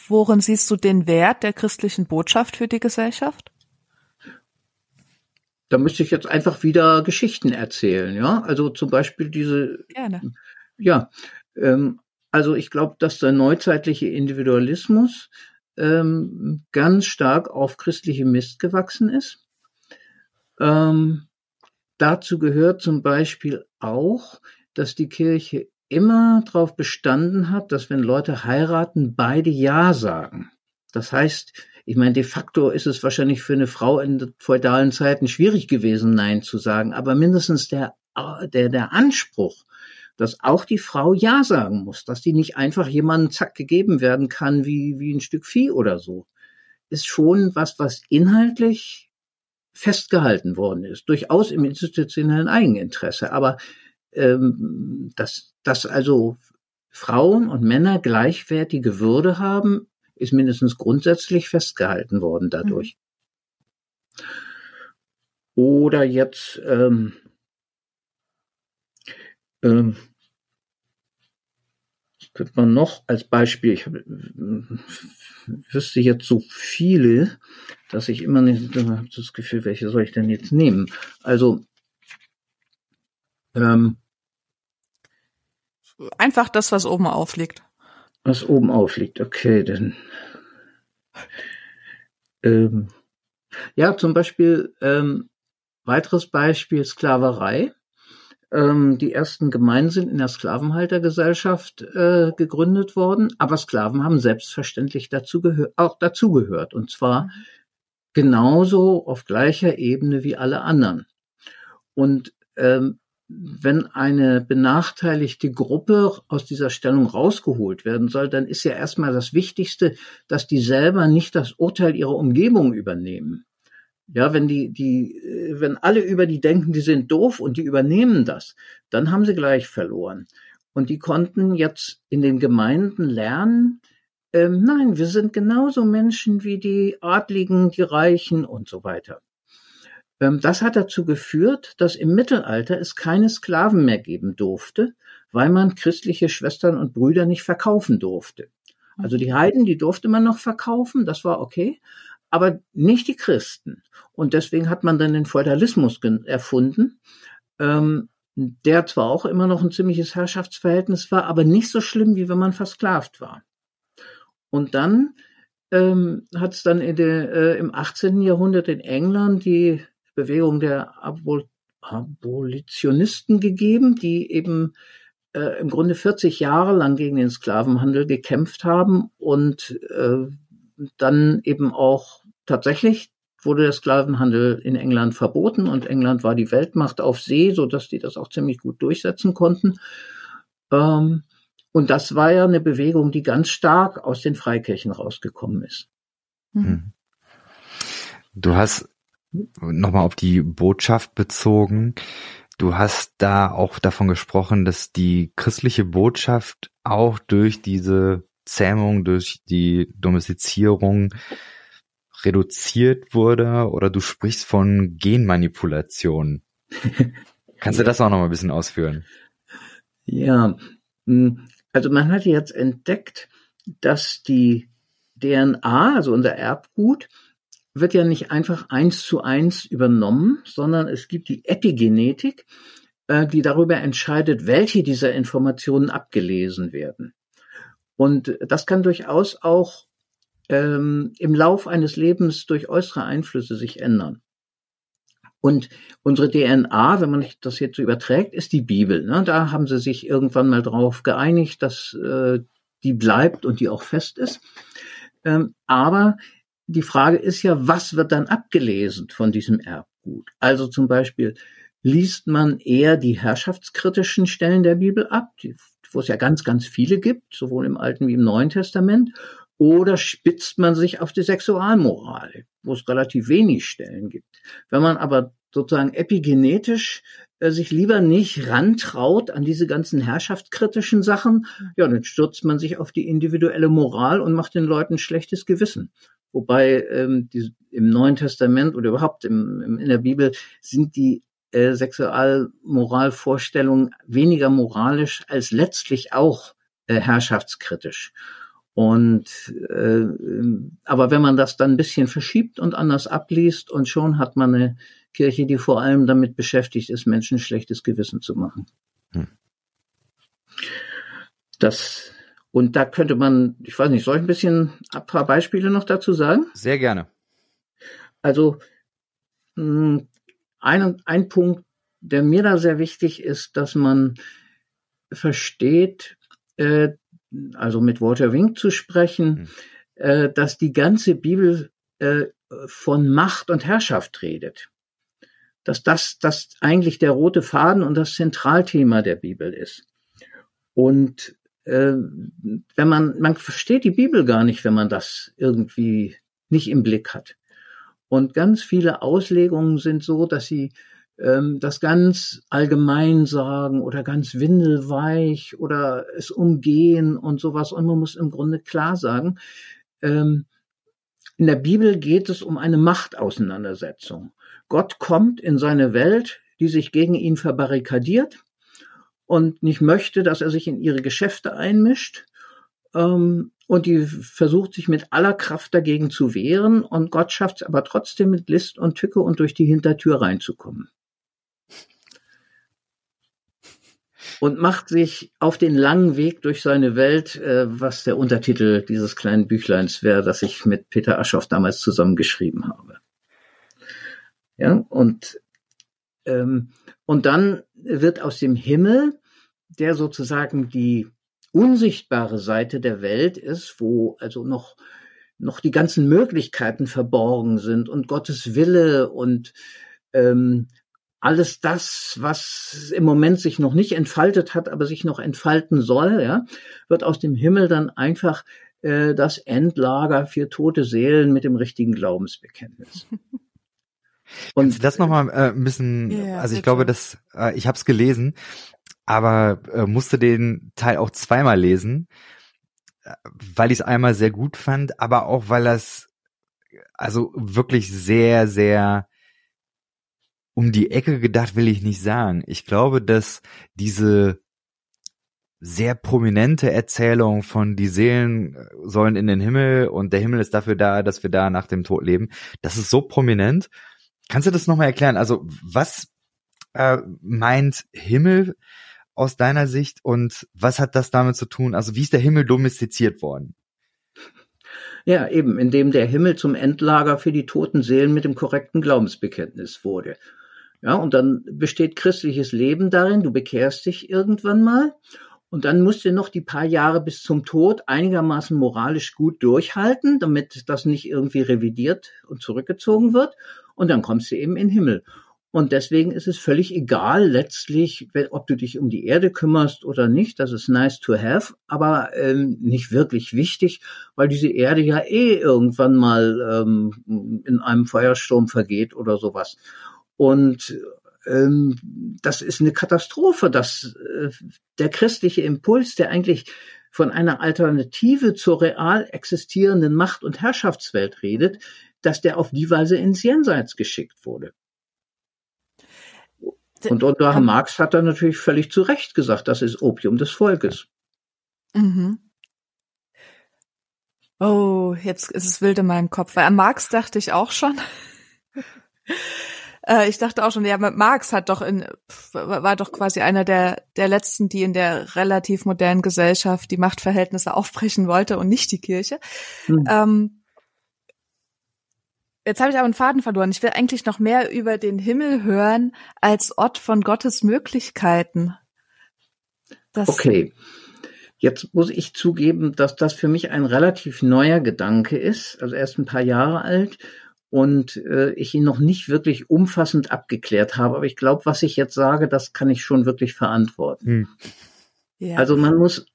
worin siehst du den Wert der christlichen Botschaft für die Gesellschaft? Da müsste ich jetzt einfach wieder Geschichten erzählen, ja. Also zum Beispiel diese. Gerne. Ja, ähm, also ich glaube, dass der neuzeitliche Individualismus ähm, ganz stark auf christliche Mist gewachsen ist. Ähm, dazu gehört zum Beispiel auch, dass die Kirche immer darauf bestanden hat, dass wenn Leute heiraten, beide Ja sagen. Das heißt, ich meine, de facto ist es wahrscheinlich für eine Frau in feudalen Zeiten schwierig gewesen, Nein zu sagen, aber mindestens der, der, der Anspruch, dass auch die Frau Ja sagen muss, dass die nicht einfach jemandem zack gegeben werden kann wie, wie ein Stück Vieh oder so, ist schon was, was inhaltlich festgehalten worden ist, durchaus im institutionellen Eigeninteresse. Aber ähm, dass, dass also Frauen und Männer gleichwertige Würde haben, ist mindestens grundsätzlich festgehalten worden dadurch. Mhm. Oder jetzt ähm, ähm, könnte man noch als Beispiel, ich hab, wüsste jetzt so viele, dass ich immer nicht das Gefühl, welche soll ich denn jetzt nehmen? Also ähm, einfach das, was oben aufliegt. Was oben aufliegt, okay, dann. Ähm, ja, zum Beispiel, ähm, weiteres Beispiel Sklaverei. Ähm, die ersten Gemeinden sind in der Sklavenhaltergesellschaft äh, gegründet worden, aber Sklaven haben selbstverständlich dazu auch dazugehört. Und zwar genauso auf gleicher Ebene wie alle anderen. Und ähm, wenn eine benachteiligte Gruppe aus dieser Stellung rausgeholt werden soll, dann ist ja erstmal das Wichtigste, dass die selber nicht das Urteil ihrer Umgebung übernehmen. Ja, wenn die, die, wenn alle über die denken, die sind doof und die übernehmen das, dann haben sie gleich verloren. Und die konnten jetzt in den Gemeinden lernen, ähm, nein, wir sind genauso Menschen wie die Adligen, die Reichen und so weiter. Ähm, das hat dazu geführt, dass im Mittelalter es keine Sklaven mehr geben durfte, weil man christliche Schwestern und Brüder nicht verkaufen durfte. Also die Heiden, die durfte man noch verkaufen, das war okay, aber nicht die Christen. Und deswegen hat man dann den Feudalismus erfunden, ähm, der zwar auch immer noch ein ziemliches Herrschaftsverhältnis war, aber nicht so schlimm, wie wenn man versklavt war. Und dann ähm, hat es dann der, äh, im 18. Jahrhundert in England die Bewegung der Abol Abolitionisten gegeben, die eben äh, im Grunde 40 Jahre lang gegen den Sklavenhandel gekämpft haben und äh, dann eben auch tatsächlich wurde der Sklavenhandel in England verboten und England war die Weltmacht auf See, so dass die das auch ziemlich gut durchsetzen konnten. Ähm, und das war ja eine Bewegung, die ganz stark aus den Freikirchen rausgekommen ist. Hm. Du hast nochmal auf die Botschaft bezogen. Du hast da auch davon gesprochen, dass die christliche Botschaft auch durch diese Zähmung, durch die Domestizierung reduziert wurde oder du sprichst von Genmanipulation. Kannst du das auch noch mal ein bisschen ausführen? Ja, hm, also man hat jetzt entdeckt, dass die DNA, also unser Erbgut, wird ja nicht einfach eins zu eins übernommen, sondern es gibt die Epigenetik, äh, die darüber entscheidet, welche dieser Informationen abgelesen werden. Und das kann durchaus auch ähm, im Lauf eines Lebens durch äußere Einflüsse sich ändern. Und unsere DNA, wenn man das jetzt so überträgt, ist die Bibel. Ne? Da haben sie sich irgendwann mal drauf geeinigt, dass äh, die bleibt und die auch fest ist. Ähm, aber die Frage ist ja, was wird dann abgelesen von diesem Erbgut? Also zum Beispiel, liest man eher die herrschaftskritischen Stellen der Bibel ab, die, wo es ja ganz, ganz viele gibt, sowohl im Alten wie im Neuen Testament, oder spitzt man sich auf die Sexualmoral, wo es relativ wenig Stellen gibt. Wenn man aber sozusagen epigenetisch äh, sich lieber nicht rantraut an diese ganzen herrschaftskritischen Sachen, ja, dann stürzt man sich auf die individuelle Moral und macht den Leuten schlechtes Gewissen. Wobei ähm, die, im Neuen Testament oder überhaupt im, im, in der Bibel sind die äh, Sexualmoralvorstellungen weniger moralisch als letztlich auch äh, herrschaftskritisch. Und äh, aber wenn man das dann ein bisschen verschiebt und anders abliest und schon hat man eine Kirche, die vor allem damit beschäftigt ist, Menschen schlechtes Gewissen zu machen. Hm. Das und da könnte man, ich weiß nicht, soll ich ein bisschen ein paar Beispiele noch dazu sagen? Sehr gerne. Also ein, ein Punkt, der mir da sehr wichtig ist, dass man versteht, äh, also mit Walter Wink zu sprechen, mhm. äh, dass die ganze Bibel äh, von Macht und Herrschaft redet. Dass das, das eigentlich der rote Faden und das Zentralthema der Bibel ist. Und wenn man, man versteht die Bibel gar nicht, wenn man das irgendwie nicht im Blick hat. Und ganz viele Auslegungen sind so, dass sie ähm, das ganz allgemein sagen oder ganz windelweich oder es umgehen und sowas. Und man muss im Grunde klar sagen, ähm, in der Bibel geht es um eine Machtauseinandersetzung. Gott kommt in seine Welt, die sich gegen ihn verbarrikadiert und nicht möchte, dass er sich in ihre Geschäfte einmischt. Ähm, und die versucht sich mit aller Kraft dagegen zu wehren und Gott schafft es aber trotzdem mit List und Tücke und durch die Hintertür reinzukommen. und macht sich auf den langen Weg durch seine Welt, äh, was der Untertitel dieses kleinen Büchleins wäre, das ich mit Peter Aschoff damals zusammengeschrieben habe. Ja, und, ähm, und dann wird aus dem Himmel, der sozusagen die unsichtbare Seite der Welt ist, wo also noch noch die ganzen Möglichkeiten verborgen sind und Gottes Wille und ähm, alles das, was im Moment sich noch nicht entfaltet hat, aber sich noch entfalten soll, ja, wird aus dem Himmel dann einfach äh, das Endlager für tote Seelen mit dem richtigen Glaubensbekenntnis. Und Kannst du das nochmal äh, ein bisschen, yeah, also ich bitte. glaube, dass äh, ich habe es gelesen, aber äh, musste den Teil auch zweimal lesen, äh, weil ich es einmal sehr gut fand, aber auch weil das also wirklich sehr, sehr um die Ecke gedacht will ich nicht sagen. Ich glaube, dass diese sehr prominente Erzählung von die Seelen sollen in den Himmel und der Himmel ist dafür da, dass wir da nach dem Tod leben. Das ist so prominent. Kannst du das nochmal erklären? Also was äh, meint Himmel aus deiner Sicht und was hat das damit zu tun? Also wie ist der Himmel domestiziert worden? Ja, eben, indem der Himmel zum Endlager für die toten Seelen mit dem korrekten Glaubensbekenntnis wurde. Ja, und dann besteht christliches Leben darin, du bekehrst dich irgendwann mal Und dann musst du noch die paar Jahre bis zum Tod einigermaßen moralisch gut durchhalten, damit das nicht irgendwie revidiert und zurückgezogen wird. Und dann kommst du eben in den Himmel. Und deswegen ist es völlig egal letztlich, ob du dich um die Erde kümmerst oder nicht. Das ist nice to have, aber ähm, nicht wirklich wichtig, weil diese Erde ja eh irgendwann mal ähm, in einem Feuersturm vergeht oder sowas. Und ähm, das ist eine Katastrophe, dass äh, der christliche Impuls, der eigentlich von einer Alternative zur real existierenden Macht- und Herrschaftswelt redet, dass der auf die Weise ins Jenseits geschickt wurde. Und unter Marx hat er natürlich völlig zu Recht gesagt, das ist Opium des Volkes. Mhm. Oh, jetzt ist es wild in meinem Kopf. Weil an Marx dachte ich auch schon. Äh, ich dachte auch schon, ja, Marx hat doch in, war doch quasi einer der, der letzten, die in der relativ modernen Gesellschaft die Machtverhältnisse aufbrechen wollte und nicht die Kirche. Hm. Ähm, jetzt habe ich aber einen Faden verloren. Ich will eigentlich noch mehr über den Himmel hören als Ort von Gottes Möglichkeiten. Das okay. Jetzt muss ich zugeben, dass das für mich ein relativ neuer Gedanke ist, also erst ein paar Jahre alt und äh, ich ihn noch nicht wirklich umfassend abgeklärt habe. Aber ich glaube, was ich jetzt sage, das kann ich schon wirklich verantworten. Hm. Ja. Also man muss.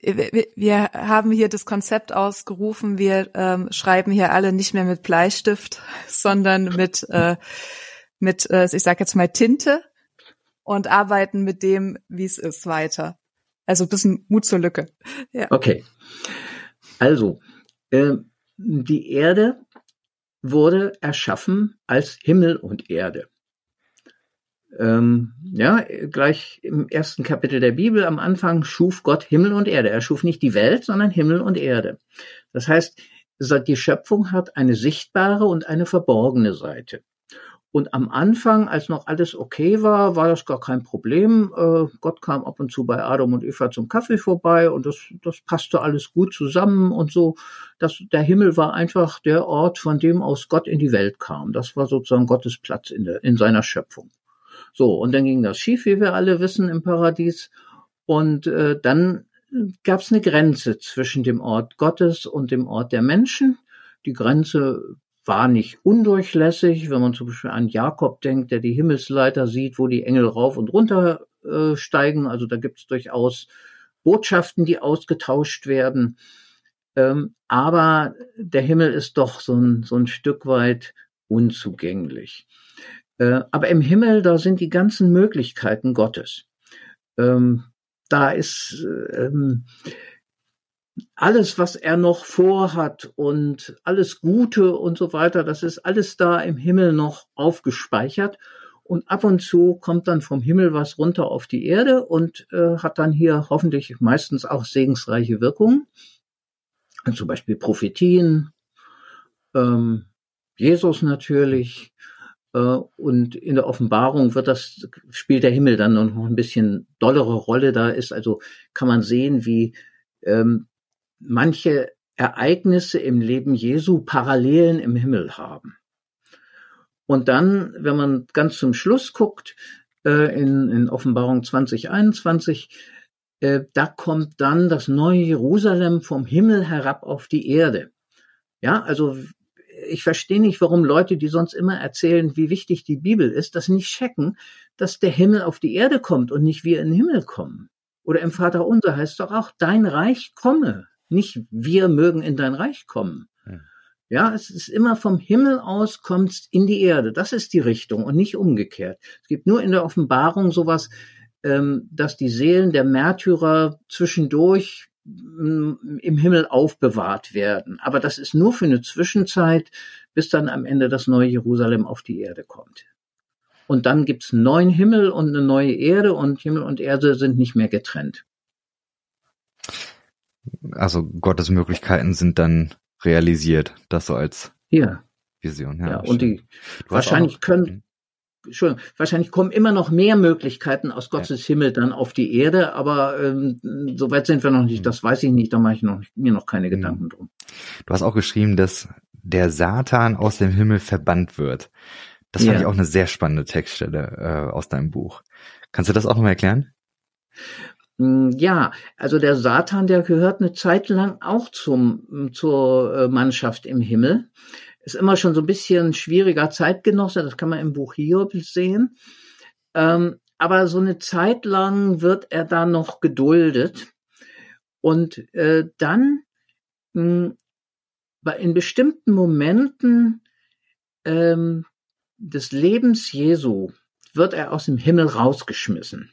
Wir, haben hier das Konzept ausgerufen, wir ähm, schreiben hier alle nicht mehr mit Bleistift, sondern mit, äh, mit äh, ich sage jetzt mal Tinte und arbeiten mit dem, wie es ist, weiter. Also ein bisschen Mut zur Lücke. Ja. Okay. Also, äh, die Erde wurde erschaffen als Himmel und Erde. Ähm, ja, gleich im ersten Kapitel der Bibel am Anfang schuf Gott Himmel und Erde. Er schuf nicht die Welt, sondern Himmel und Erde. Das heißt, die Schöpfung hat eine sichtbare und eine verborgene Seite. Und am Anfang, als noch alles okay war, war das gar kein Problem. Äh, Gott kam ab und zu bei Adam und Eva zum Kaffee vorbei und das, das passte alles gut zusammen und so. Das, der Himmel war einfach der Ort, von dem aus Gott in die Welt kam. Das war sozusagen Gottes Platz in, der, in seiner Schöpfung. So, und dann ging das schief, wie wir alle wissen, im Paradies. Und äh, dann gab es eine Grenze zwischen dem Ort Gottes und dem Ort der Menschen. Die Grenze war nicht undurchlässig, wenn man zum Beispiel an Jakob denkt, der die Himmelsleiter sieht, wo die Engel rauf und runter äh, steigen. Also da gibt es durchaus Botschaften, die ausgetauscht werden. Ähm, aber der Himmel ist doch so ein, so ein Stück weit unzugänglich. Äh, aber im Himmel, da sind die ganzen Möglichkeiten Gottes. Ähm, da ist ähm, alles, was er noch vorhat und alles Gute und so weiter, das ist alles da im Himmel noch aufgespeichert. Und ab und zu kommt dann vom Himmel was runter auf die Erde und äh, hat dann hier hoffentlich meistens auch segensreiche Wirkungen. Zum Beispiel Prophetien, ähm, Jesus natürlich. Äh, und in der Offenbarung wird das, spielt der Himmel dann noch ein bisschen dollere Rolle. Da ist also, kann man sehen, wie ähm, manche Ereignisse im Leben Jesu Parallelen im Himmel haben. Und dann, wenn man ganz zum Schluss guckt, äh, in, in Offenbarung 2021, äh, da kommt dann das neue Jerusalem vom Himmel herab auf die Erde. Ja, also ich verstehe nicht, warum Leute, die sonst immer erzählen, wie wichtig die Bibel ist, das nicht checken, dass der Himmel auf die Erde kommt und nicht wir in den Himmel kommen. Oder im Vater unser heißt doch auch, dein Reich komme. Nicht wir mögen in dein Reich kommen. Ja, es ist immer vom Himmel aus kommst in die Erde. Das ist die Richtung und nicht umgekehrt. Es gibt nur in der Offenbarung sowas, ähm, dass die Seelen der Märtyrer zwischendurch im Himmel aufbewahrt werden. Aber das ist nur für eine Zwischenzeit, bis dann am Ende das neue Jerusalem auf die Erde kommt. Und dann gibt's einen neuen Himmel und eine neue Erde und Himmel und Erde sind nicht mehr getrennt also Gottes Möglichkeiten sind dann realisiert, das so als ja. Vision. Ja, ja und die wahrscheinlich können, hm. Entschuldigung, wahrscheinlich kommen immer noch mehr Möglichkeiten aus Gottes ja. Himmel dann auf die Erde, aber ähm, so weit sind wir noch nicht, hm. das weiß ich nicht, da mache ich noch, mir noch keine hm. Gedanken drum. Du hast auch geschrieben, dass der Satan aus dem Himmel verbannt wird. Das fand ja. ich auch eine sehr spannende Textstelle äh, aus deinem Buch. Kannst du das auch nochmal erklären? Hm, ja, also der Satan, der gehört eine Zeit lang auch zum, zur äh, Mannschaft im Himmel. Ist immer schon so ein bisschen schwieriger Zeitgenosse, das kann man im Buch Hiob sehen. Ähm, aber so eine Zeit lang wird er da noch geduldet. Und äh, dann mh, hm, in bestimmten Momenten ähm, des Lebens Jesu wird er aus dem Himmel rausgeschmissen.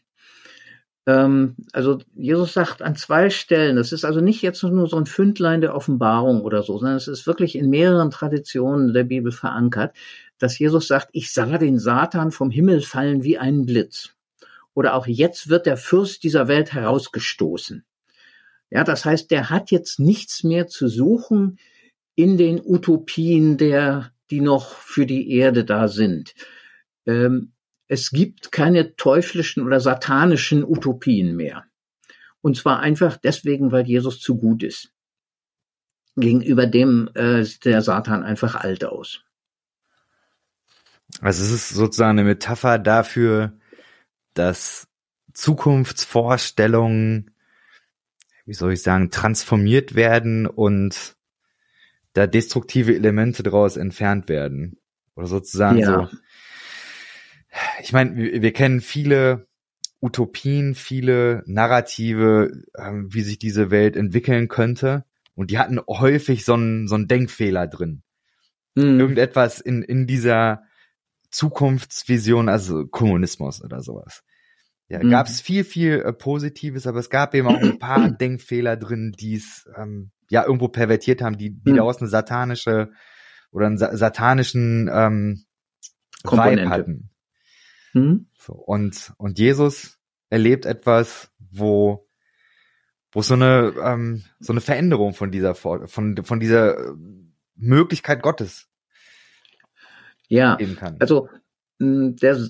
Ähm, also Jesus sagt an zwei Stellen, das ist also nicht jetzt nur so ein Fündlein der Offenbarung oder so, sondern es ist wirklich in mehreren Traditionen der Bibel verankert, dass Jesus sagt, ich sah den Satan vom Himmel fallen wie einen Blitz. Oder auch jetzt wird der Fürst dieser Welt herausgestoßen. Ja, das heißt, der hat jetzt nichts mehr zu suchen in den Utopien der die noch für die Erde da sind. Ähm, es gibt keine teuflischen oder satanischen Utopien mehr. Und zwar einfach deswegen, weil Jesus zu gut ist. Gegenüber dem äh, sieht der Satan einfach alt aus. Also es ist sozusagen eine Metapher dafür, dass Zukunftsvorstellungen, wie soll ich sagen, transformiert werden und da destruktive Elemente daraus entfernt werden. Oder sozusagen ja. so. Ich meine, wir, wir, kennen viele Utopien, viele Narrative, ähm, wie sich diese Welt entwickeln könnte. Und die hatten häufig so einen, so einen Denkfehler drin. Mhm. Irgendetwas in, in dieser Zukunftsvision, also Kommunismus oder sowas. Ja, mhm. gab es viel, viel äh, Positives, aber es gab eben auch ein paar Denkfehler drin, die es ähm, ja irgendwo pervertiert haben, die, die hm. daraus eine satanische oder einen satanischen ähm, Vibe hatten. Hm? So, und, und Jesus erlebt etwas, wo, wo so eine, ähm, so eine Veränderung von dieser, von, von dieser Möglichkeit Gottes ja, geben kann. Also, der,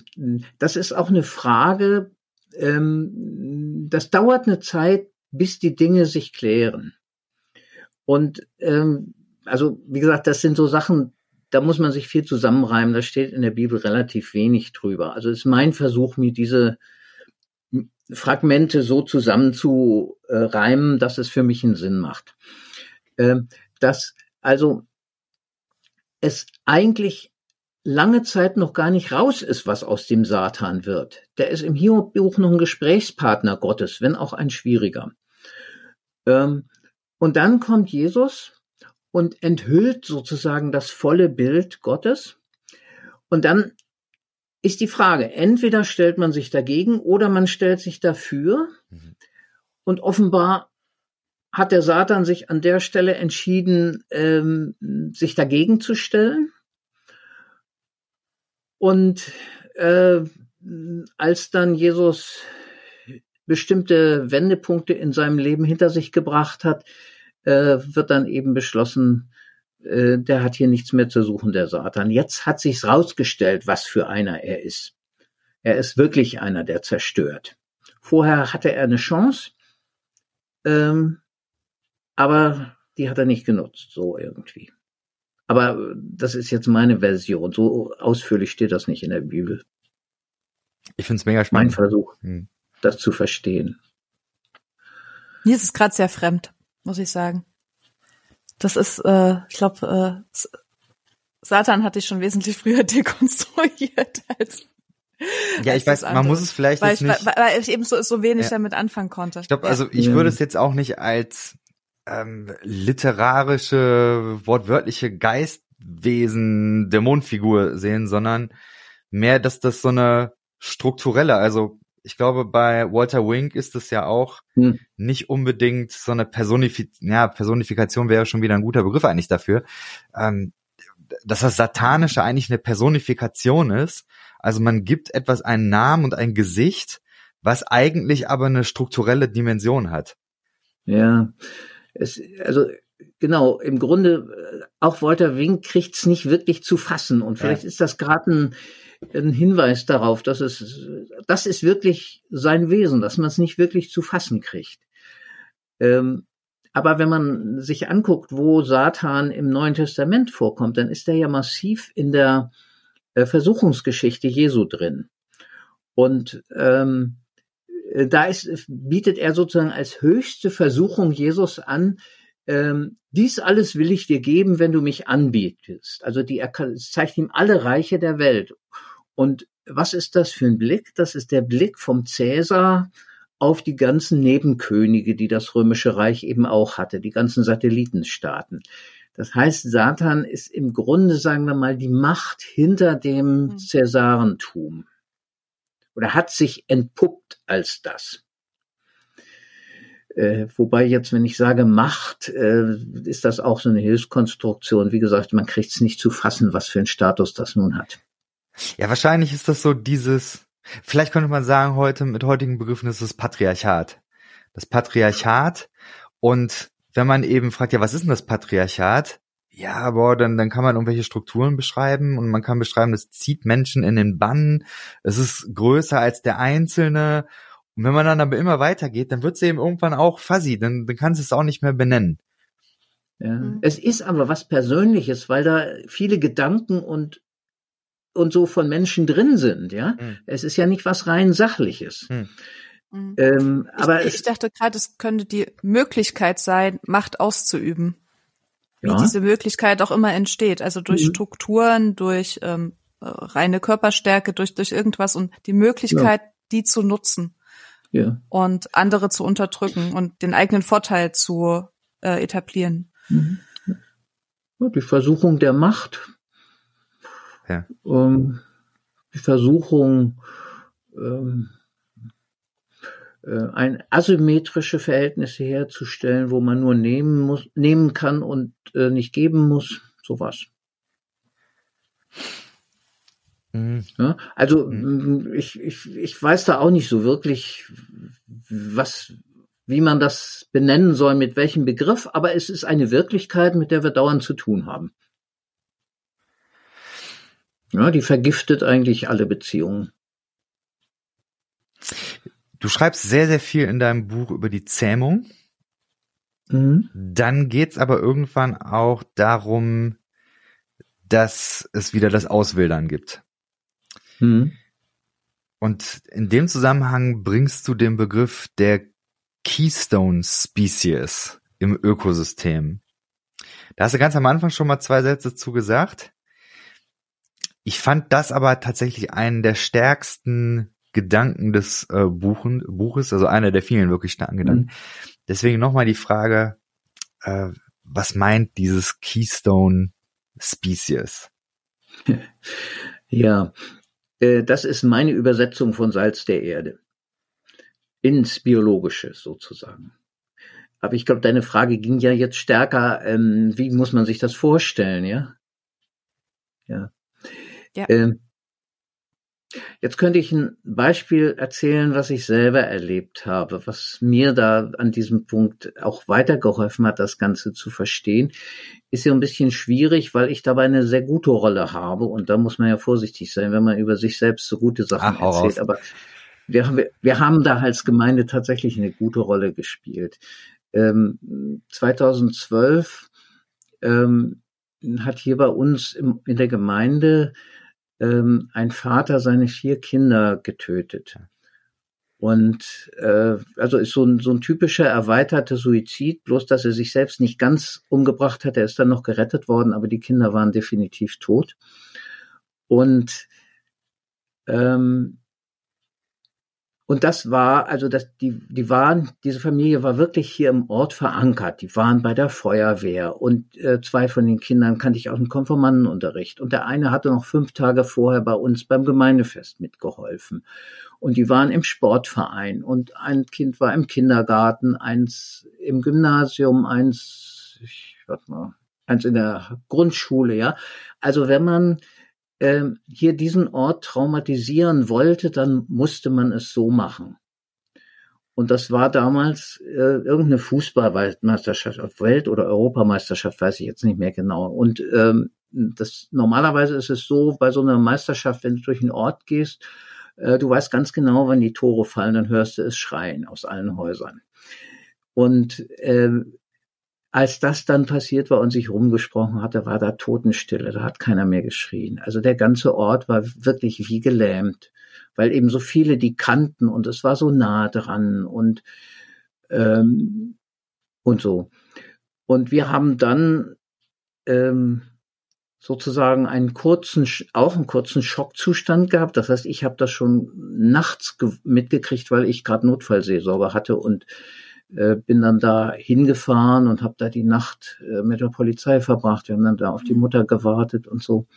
das ist auch eine Frage, ähm, das dauert eine Zeit, bis die Dinge sich klären. Und ähm, also wie gesagt, das sind so Sachen, da muss man sich viel zusammenreimen. Da steht in der Bibel relativ wenig drüber. Also ist mein Versuch, mir diese Fragmente so zusammenzureimen, dass es für mich einen Sinn macht. Ähm, dass also es eigentlich lange Zeit noch gar nicht raus ist, was aus dem Satan wird. Der ist im Hiob-Buch noch ein Gesprächspartner Gottes, wenn auch ein schwieriger. Ähm, und dann kommt Jesus und enthüllt sozusagen das volle Bild Gottes. Und dann ist die Frage, entweder stellt man sich dagegen oder man stellt sich dafür. Mhm. Und offenbar hat der Satan sich an der Stelle entschieden, ähm, sich dagegen zu stellen. Und äh, als dann Jesus bestimmte Wendepunkte in seinem Leben hinter sich gebracht hat, äh, wird dann eben beschlossen, äh, der hat hier nichts mehr zu suchen, der Satan. Jetzt hat sich's rausgestellt, was für einer er ist. Er ist wirklich einer, der zerstört. Vorher hatte er eine Chance, ähm, aber die hat er nicht genutzt, so irgendwie. Aber das ist jetzt meine Version. So ausführlich steht das nicht in der Bibel. Ich finde es mega spannend. Mein Versuch. Hm das zu verstehen. Mir ist es gerade sehr fremd, muss ich sagen. Das ist, äh, ich glaube, äh, Satan hatte ich schon wesentlich früher dekonstruiert als ja, ich weiß, man muss es vielleicht weil jetzt ich, nicht, weil, weil ich eben so, so wenig ja. damit anfangen konnte. Ich glaube, also ich ja. würde es jetzt auch nicht als ähm, literarische, wortwörtliche Geistwesen, Dämonenfigur sehen, sondern mehr, dass das so eine strukturelle, also ich glaube, bei Walter Wink ist es ja auch hm. nicht unbedingt so eine Personif ja, Personifikation wäre schon wieder ein guter Begriff eigentlich dafür, ähm, dass das Satanische eigentlich eine Personifikation ist. Also man gibt etwas einen Namen und ein Gesicht, was eigentlich aber eine strukturelle Dimension hat. Ja, es, also genau, im Grunde, äh, auch Walter Wink kriegt's nicht wirklich zu fassen. Und vielleicht ja. ist das gerade ein, ein Hinweis darauf, dass es, das ist wirklich sein Wesen, dass man es nicht wirklich zu fassen kriegt. Ähm, aber wenn man sich anguckt, wo Satan im Neuen Testament vorkommt, dann ist er ja massiv in der äh, Versuchungsgeschichte Jesu drin. Und ähm, äh, da ist, bietet er sozusagen als höchste Versuchung Jesus an, ähm, dies alles will ich dir geben, wenn du mich anbietest. Also die, er zeigt ihm alle Reiche der Welt. Und was ist das für ein Blick? Das ist der Blick vom Cäsar auf die ganzen Nebenkönige, die das Römische Reich eben auch hatte, die ganzen Satellitenstaaten. Das heißt, Satan ist im Grunde, sagen wir mal, die Macht hinter dem hm. Cäsarentum. Oder hat sich entpuppt als das. Äh, wobei jetzt, wenn ich sage Macht, äh, ist das auch so eine Hilfskonstruktion. Wie gesagt, man kriegt es nicht zu fassen, was für einen Status das nun hat. Ja, wahrscheinlich ist das so dieses, vielleicht könnte man sagen, heute mit heutigen Begriffen ist es Patriarchat. Das Patriarchat und wenn man eben fragt, ja, was ist denn das Patriarchat? Ja, aber dann, dann kann man irgendwelche Strukturen beschreiben und man kann beschreiben, das zieht Menschen in den Bann, es ist größer als der Einzelne und wenn man dann aber immer weitergeht, dann wird es eben irgendwann auch fuzzy, dann, dann kannst du es auch nicht mehr benennen. Ja. Mhm. Es ist aber was Persönliches, weil da viele Gedanken und und so von Menschen drin sind, ja. Mhm. Es ist ja nicht was rein sachliches. Mhm. mhm. Ähm, aber ich, ich dachte gerade, es könnte die Möglichkeit sein, Macht auszuüben. Wie ja. diese Möglichkeit auch immer entsteht, also durch mhm. Strukturen, durch ähm, äh, reine Körperstärke, durch durch irgendwas und die Möglichkeit, ja. die zu nutzen ja. und andere zu unterdrücken und den eigenen Vorteil zu äh, etablieren. Mhm. Ja, die Versuchung der Macht, ja. ähm, die Versuchung, ähm, äh, ein asymmetrische Verhältnisse herzustellen, wo man nur nehmen muss, nehmen kann und äh, nicht geben muss, sowas. Mhm. Ja, also mhm. ich, ich, ich weiß da auch nicht so wirklich, was, wie man das benennen soll, mit welchem Begriff, aber es ist eine Wirklichkeit, mit der wir dauernd zu tun haben. Ja, die vergiftet eigentlich alle Beziehungen. Du schreibst sehr, sehr viel in deinem Buch über die Zähmung. Mhm. Dann geht's aber irgendwann auch darum, dass es wieder das Auswildern gibt. Mhm. Und in dem Zusammenhang bringst du den Begriff der Keystone Species im Ökosystem. Da hast du ganz am Anfang schon mal zwei Sätze zu gesagt. Ich fand das aber tatsächlich einen der stärksten Gedanken des äh, Buchen, Buches, also einer der vielen wirklich starken Gedanken. Mhm. Deswegen nochmal die Frage, äh, was meint dieses Keystone Species? Ja, das ist meine Übersetzung von Salz der Erde. Ins Biologische sozusagen. Aber ich glaube, deine Frage ging ja jetzt stärker, ähm, wie muss man sich das vorstellen, ja? Ja. ja. Ähm, Jetzt könnte ich ein Beispiel erzählen, was ich selber erlebt habe, was mir da an diesem Punkt auch weitergeholfen hat, das Ganze zu verstehen. Ist ja ein bisschen schwierig, weil ich dabei eine sehr gute Rolle habe und da muss man ja vorsichtig sein, wenn man über sich selbst so gute Sachen Ach, erzählt. Aber wir, wir, wir haben da als Gemeinde tatsächlich eine gute Rolle gespielt. Ähm, 2012 ähm, hat hier bei uns im, in der Gemeinde ähm, ein Vater seine vier Kinder getötet. Und äh, also ist so ein, so ein typischer erweiterter Suizid, bloß dass er sich selbst nicht ganz umgebracht hat. Er ist dann noch gerettet worden, aber die Kinder waren definitiv tot. Und ähm, und das war, also das, die, die waren, diese Familie war wirklich hier im Ort verankert. Die waren bei der Feuerwehr und äh, zwei von den Kindern kannte ich aus dem Konformantenunterricht. Und der eine hatte noch fünf Tage vorher bei uns beim Gemeindefest mitgeholfen. Und die waren im Sportverein und ein Kind war im Kindergarten, eins im Gymnasium, eins, ich warte mal, eins in der Grundschule, ja. Also wenn man äh, hier diesen Ort traumatisieren wollte, dann musste man es so machen. Und das war damals äh, irgendeine Fußballweltmeisterschaft, Welt- oder Europameisterschaft, weiß ich jetzt nicht mehr genau. Und ähm, das normalerweise ist es so bei so einer Meisterschaft, wenn du durch einen Ort gehst, äh, du weißt ganz genau, wann die Tore fallen, dann hörst du es schreien aus allen Häusern. Und äh, als das dann passiert war und sich rumgesprochen hatte, war da Totenstille, da hat keiner mehr geschrien. Also der ganze Ort war wirklich wie gelähmt, weil eben so viele die kannten und es war so nah dran und ähm, und so. Und wir haben dann ähm, sozusagen einen kurzen, auch einen kurzen Schockzustand gehabt. Das heißt, ich habe das schon nachts mitgekriegt, weil ich gerade Notfallseelsorge hatte und äh, bin dann da hingefahren und habe da die Nacht äh, mit der Polizei verbracht. Wir haben dann da auf die mhm. Mutter gewartet und so.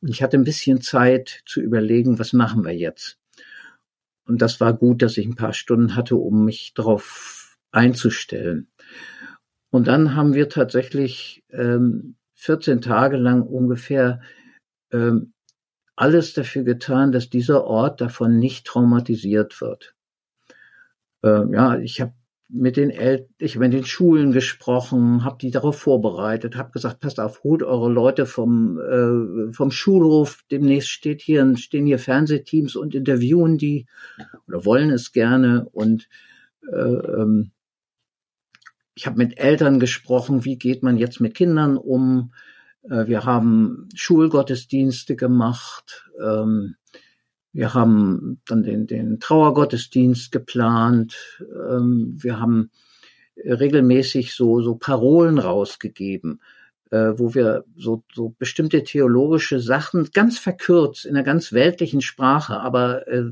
Und ich hatte ein bisschen Zeit zu überlegen, was machen wir jetzt? Und das war gut, dass ich ein paar Stunden hatte, um mich darauf einzustellen. Und dann haben wir tatsächlich ähm, 14 Tage lang ungefähr ähm, alles dafür getan, dass dieser Ort davon nicht traumatisiert wird. Ähm, ja, ich habe mit den El ich habe mit den Schulen gesprochen, habe die darauf vorbereitet, habe gesagt, passt auf, holt eure Leute vom äh, vom Schulhof. Demnächst steht hier stehen hier Fernsehteams und interviewen die oder wollen es gerne und äh, ähm, ich habe mit Eltern gesprochen, wie geht man jetzt mit Kindern um. Äh, wir haben Schulgottesdienste gemacht. Ähm, wir haben dann den, den Trauergottesdienst geplant. Ähm, wir haben regelmäßig so, so Parolen rausgegeben, äh, wo wir so, so bestimmte theologische Sachen ganz verkürzt in einer ganz weltlichen Sprache, aber äh,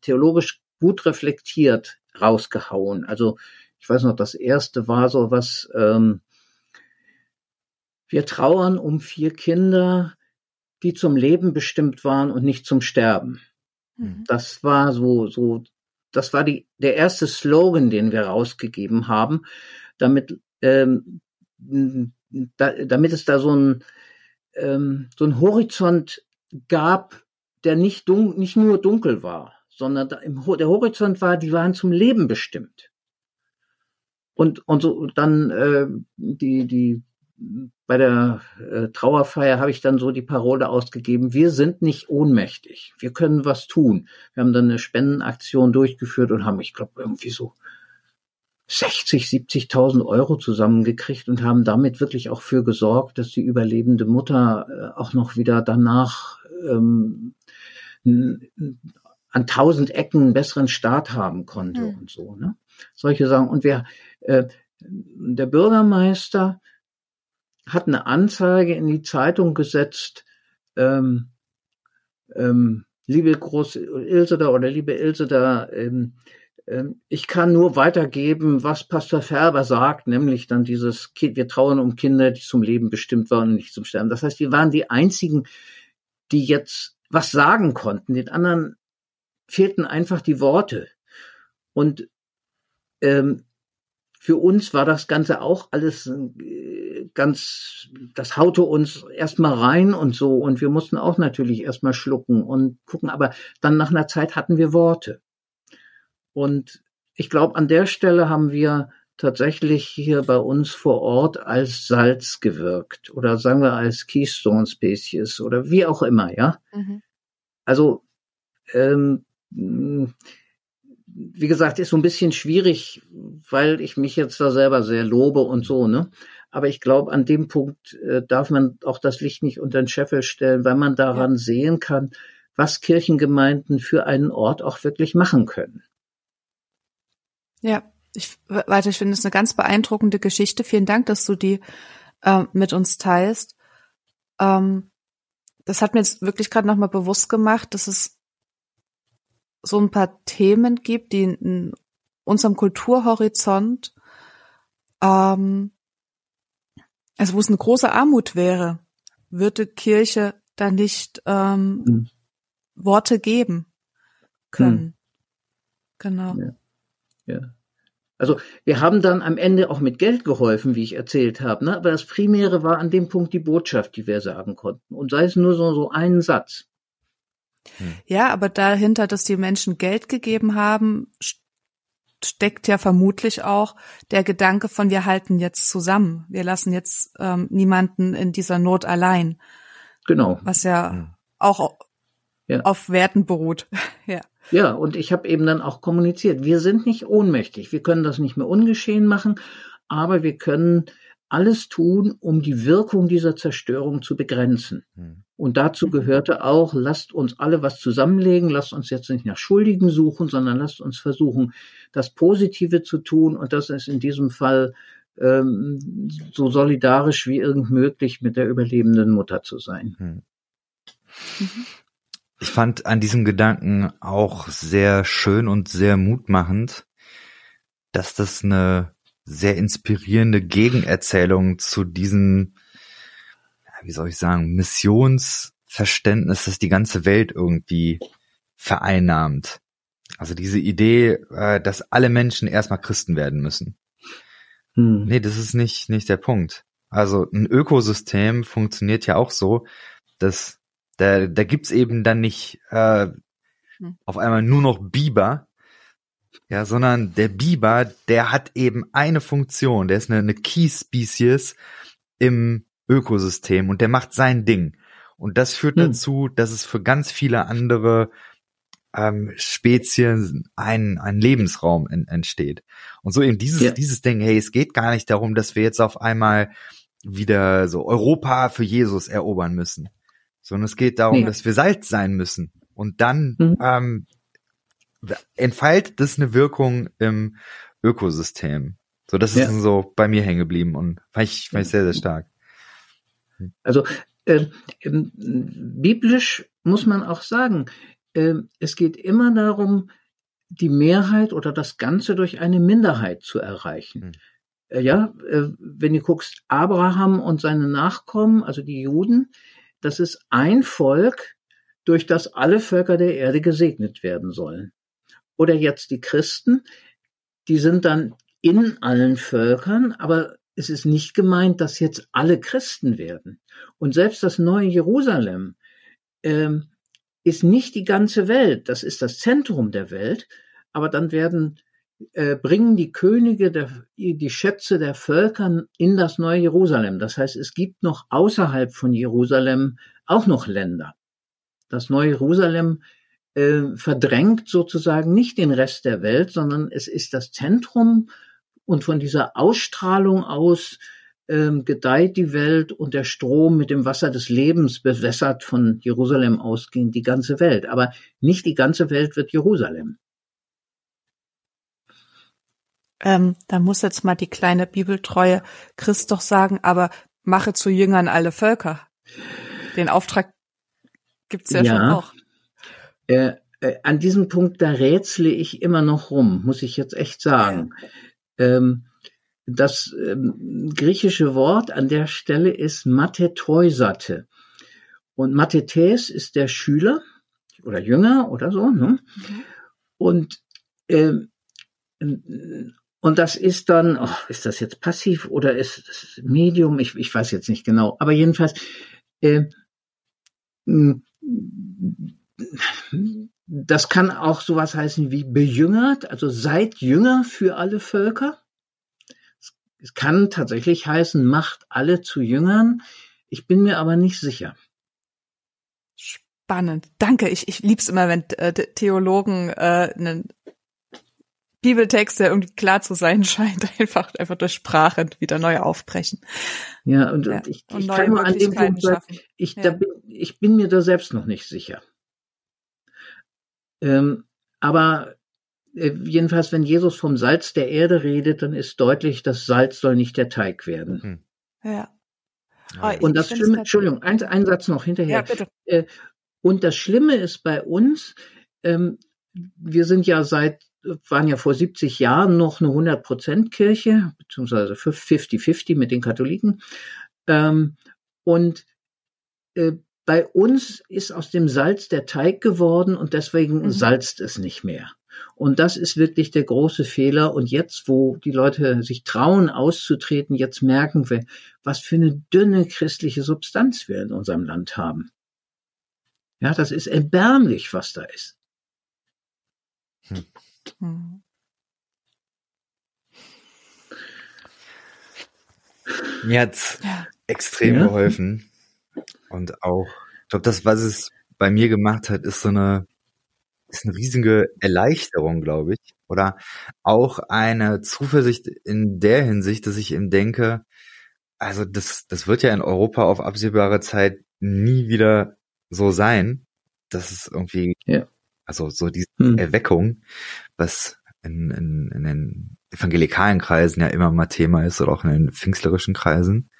theologisch gut reflektiert rausgehauen. Also ich weiß noch, das erste war so was, ähm, wir trauern um vier Kinder, die zum Leben bestimmt waren und nicht zum Sterben. Mhm. Das war so, so, das war die, der erste Slogan, den wir rausgegeben haben, damit, ähm, da, damit es da so ein, ähm, so ein Horizont gab, der nicht, dun nicht nur dunkel war, sondern da, im, der Horizont war, die waren zum Leben bestimmt. Und, und so dann äh, die, die bei der äh, Trauerfeier habe ich dann so die Parole ausgegeben, wir sind nicht ohnmächtig, wir können was tun. Wir haben dann eine Spendenaktion durchgeführt und haben, ich glaube, irgendwie so 60, 70.000 Euro zusammengekriegt und haben damit wirklich auch für gesorgt, dass die überlebende Mutter äh, auch noch wieder danach ähm, an tausend Ecken einen besseren Start haben konnte mhm. und so. Ne? Solche Sachen. Und wir, äh, der Bürgermeister hat eine Anzeige in die Zeitung gesetzt, ähm, ähm, liebe Groß Ilse da oder liebe Ilse da, ähm, ähm, ich kann nur weitergeben, was Pastor Färber sagt, nämlich dann dieses, wir trauern um Kinder, die zum Leben bestimmt waren und nicht zum Sterben. Das heißt, wir waren die einzigen, die jetzt was sagen konnten. Den anderen fehlten einfach die Worte. Und ähm, für uns war das Ganze auch alles äh, ganz, das haute uns erstmal rein und so. Und wir mussten auch natürlich erstmal schlucken und gucken. Aber dann nach einer Zeit hatten wir Worte. Und ich glaube, an der Stelle haben wir tatsächlich hier bei uns vor Ort als Salz gewirkt oder sagen wir als Keystone Species oder wie auch immer, ja. Mhm. Also ähm, wie gesagt, ist so ein bisschen schwierig, weil ich mich jetzt da selber sehr lobe und so, ne? Aber ich glaube, an dem Punkt äh, darf man auch das Licht nicht unter den Scheffel stellen, weil man daran ja. sehen kann, was Kirchengemeinden für einen Ort auch wirklich machen können. Ja, ich, weiter, ich finde es eine ganz beeindruckende Geschichte. Vielen Dank, dass du die äh, mit uns teilst. Ähm, das hat mir jetzt wirklich gerade nochmal bewusst gemacht, dass es so ein paar Themen gibt, die in unserem Kulturhorizont, ähm, also wo es eine große Armut wäre, würde Kirche da nicht ähm, mhm. Worte geben können. Mhm. Genau. Ja. ja. Also wir haben dann am Ende auch mit Geld geholfen, wie ich erzählt habe, ne? aber das Primäre war an dem Punkt die Botschaft, die wir sagen konnten. Und sei es nur so, so einen Satz. Hm. Ja, aber dahinter, dass die Menschen Geld gegeben haben, steckt ja vermutlich auch der Gedanke von wir halten jetzt zusammen. Wir lassen jetzt ähm, niemanden in dieser Not allein. Genau. Was ja auch ja. auf Werten beruht. ja. Ja, und ich habe eben dann auch kommuniziert, wir sind nicht ohnmächtig, wir können das nicht mehr ungeschehen machen, aber wir können alles tun, um die Wirkung dieser Zerstörung zu begrenzen. Hm. Und dazu gehörte auch, lasst uns alle was zusammenlegen, lasst uns jetzt nicht nach Schuldigen suchen, sondern lasst uns versuchen, das Positive zu tun. Und das ist in diesem Fall ähm, so solidarisch wie irgend möglich mit der überlebenden Mutter zu sein. Hm. Ich fand an diesem Gedanken auch sehr schön und sehr mutmachend, dass das eine sehr inspirierende Gegenerzählung zu diesem, wie soll ich sagen, Missionsverständnis, das die ganze Welt irgendwie vereinnahmt. Also diese Idee, äh, dass alle Menschen erstmal Christen werden müssen. Hm. Nee, das ist nicht, nicht der Punkt. Also ein Ökosystem funktioniert ja auch so, dass da, da gibt's eben dann nicht äh, hm. auf einmal nur noch Biber, ja, sondern der Biber, der hat eben eine Funktion, der ist eine, eine Key Species im Ökosystem und der macht sein Ding. Und das führt hm. dazu, dass es für ganz viele andere ähm, Spezien ein, ein Lebensraum in, entsteht. Und so eben dieses, ja. dieses Ding, hey, es geht gar nicht darum, dass wir jetzt auf einmal wieder so Europa für Jesus erobern müssen, sondern es geht darum, ja. dass wir Salz sein müssen. Und dann mhm. ähm, entfaltet das eine Wirkung im Ökosystem. So, das ist ja. so bei mir hängen geblieben und fand ich, fand ich sehr, sehr stark. Also äh, biblisch muss man auch sagen, äh, es geht immer darum, die Mehrheit oder das Ganze durch eine Minderheit zu erreichen. Hm. Äh, ja, äh, wenn du guckst, Abraham und seine Nachkommen, also die Juden, das ist ein Volk, durch das alle Völker der Erde gesegnet werden sollen oder jetzt die Christen, die sind dann in allen Völkern, aber es ist nicht gemeint, dass jetzt alle Christen werden. Und selbst das neue Jerusalem ähm, ist nicht die ganze Welt, das ist das Zentrum der Welt, aber dann werden äh, bringen die Könige der, die Schätze der Völker in das neue Jerusalem. Das heißt, es gibt noch außerhalb von Jerusalem auch noch Länder. Das neue Jerusalem äh, verdrängt sozusagen nicht den Rest der Welt, sondern es ist das Zentrum und von dieser Ausstrahlung aus ähm, gedeiht die Welt und der Strom mit dem Wasser des Lebens bewässert von Jerusalem ausgehend die ganze Welt. Aber nicht die ganze Welt wird Jerusalem. Ähm, da muss jetzt mal die kleine bibeltreue Christ doch sagen, aber mache zu Jüngern alle Völker. Den Auftrag gibt's ja, ja schon auch. Äh, äh, an diesem Punkt, da rätsle ich immer noch rum, muss ich jetzt echt sagen. Ähm, das ähm, griechische Wort an der Stelle ist Matheteusate. Und Mathetes ist der Schüler oder Jünger oder so. Ne? Mhm. Und ähm, und das ist dann, oh, ist das jetzt passiv oder ist das Medium? Ich, ich weiß jetzt nicht genau. Aber jedenfalls, äh, das kann auch sowas heißen wie bejüngert, also seid Jünger für alle Völker. Es kann tatsächlich heißen, macht alle zu Jüngern. Ich bin mir aber nicht sicher. Spannend. Danke. Ich, ich lieb's immer, wenn äh, Theologen äh, einen Bibeltext, der irgendwie klar zu sein scheint, einfach, einfach durch Sprache wieder neu aufbrechen. Ja, und, ja. und ich, ich und kann nur an dem Punkt sagen, ich, ja. bin, ich bin mir da selbst noch nicht sicher. Ähm, aber äh, jedenfalls, wenn Jesus vom Salz der Erde redet, dann ist deutlich, das Salz soll nicht der Teig werden. Hm. Ja. Oh, und das Schlimme, Entschuldigung, ein, ein Satz noch hinterher. Ja, bitte. Äh, und das Schlimme ist bei uns, ähm, wir sind ja seit, waren ja vor 70 Jahren noch eine 100% Kirche, beziehungsweise 50-50 mit den Katholiken. Ähm, und äh, bei uns ist aus dem Salz der Teig geworden und deswegen mhm. salzt es nicht mehr. Und das ist wirklich der große Fehler. Und jetzt, wo die Leute sich trauen, auszutreten, jetzt merken wir, was für eine dünne christliche Substanz wir in unserem Land haben. Ja, das ist erbärmlich, was da ist. Hm. hm. Mir hat's ja. extrem ja. geholfen, und auch, ich glaube, das, was es bei mir gemacht hat, ist so eine, ist eine riesige Erleichterung, glaube ich. Oder auch eine Zuversicht in der Hinsicht, dass ich eben denke, also das, das wird ja in Europa auf absehbare Zeit nie wieder so sein. Das ist irgendwie, ja. also so diese hm. Erweckung, was in, in, in den evangelikalen Kreisen ja immer mal Thema ist oder auch in den pfingstlerischen Kreisen,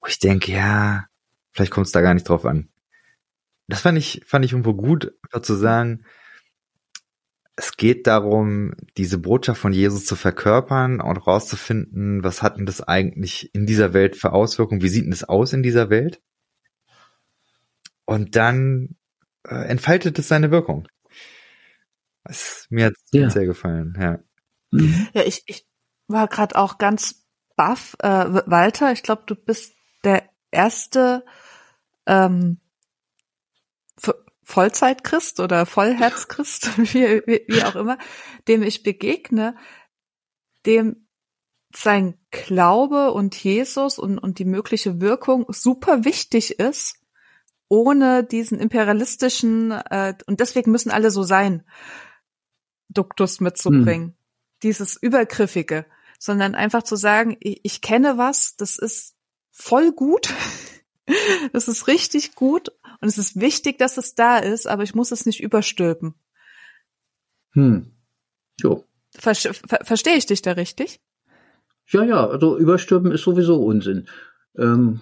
wo ich denke, ja, vielleicht kommt es da gar nicht drauf an. Das fand ich, fand ich irgendwo gut, einfach zu sagen, es geht darum, diese Botschaft von Jesus zu verkörpern und rauszufinden, was hat denn das eigentlich in dieser Welt für Auswirkungen, wie sieht denn das aus in dieser Welt? Und dann äh, entfaltet es seine Wirkung. Das, mir hat ja. sehr gefallen, ja. Mhm. Ja, ich, ich war gerade auch ganz baff. Äh, Walter, ich glaube, du bist der erste ähm, Vollzeitchrist oder Vollherzchrist, wie, wie, wie auch immer, dem ich begegne, dem sein Glaube und Jesus und, und die mögliche Wirkung super wichtig ist, ohne diesen imperialistischen, äh, und deswegen müssen alle so sein, Duktus mitzubringen. Hm. Dieses Übergriffige, sondern einfach zu sagen, ich, ich kenne was, das ist voll gut, das ist richtig gut und es ist wichtig, dass es da ist, aber ich muss es nicht überstülpen. Hm. Jo. Ver ver Verstehe ich dich da richtig? Ja, ja, also überstülpen ist sowieso Unsinn. Ähm,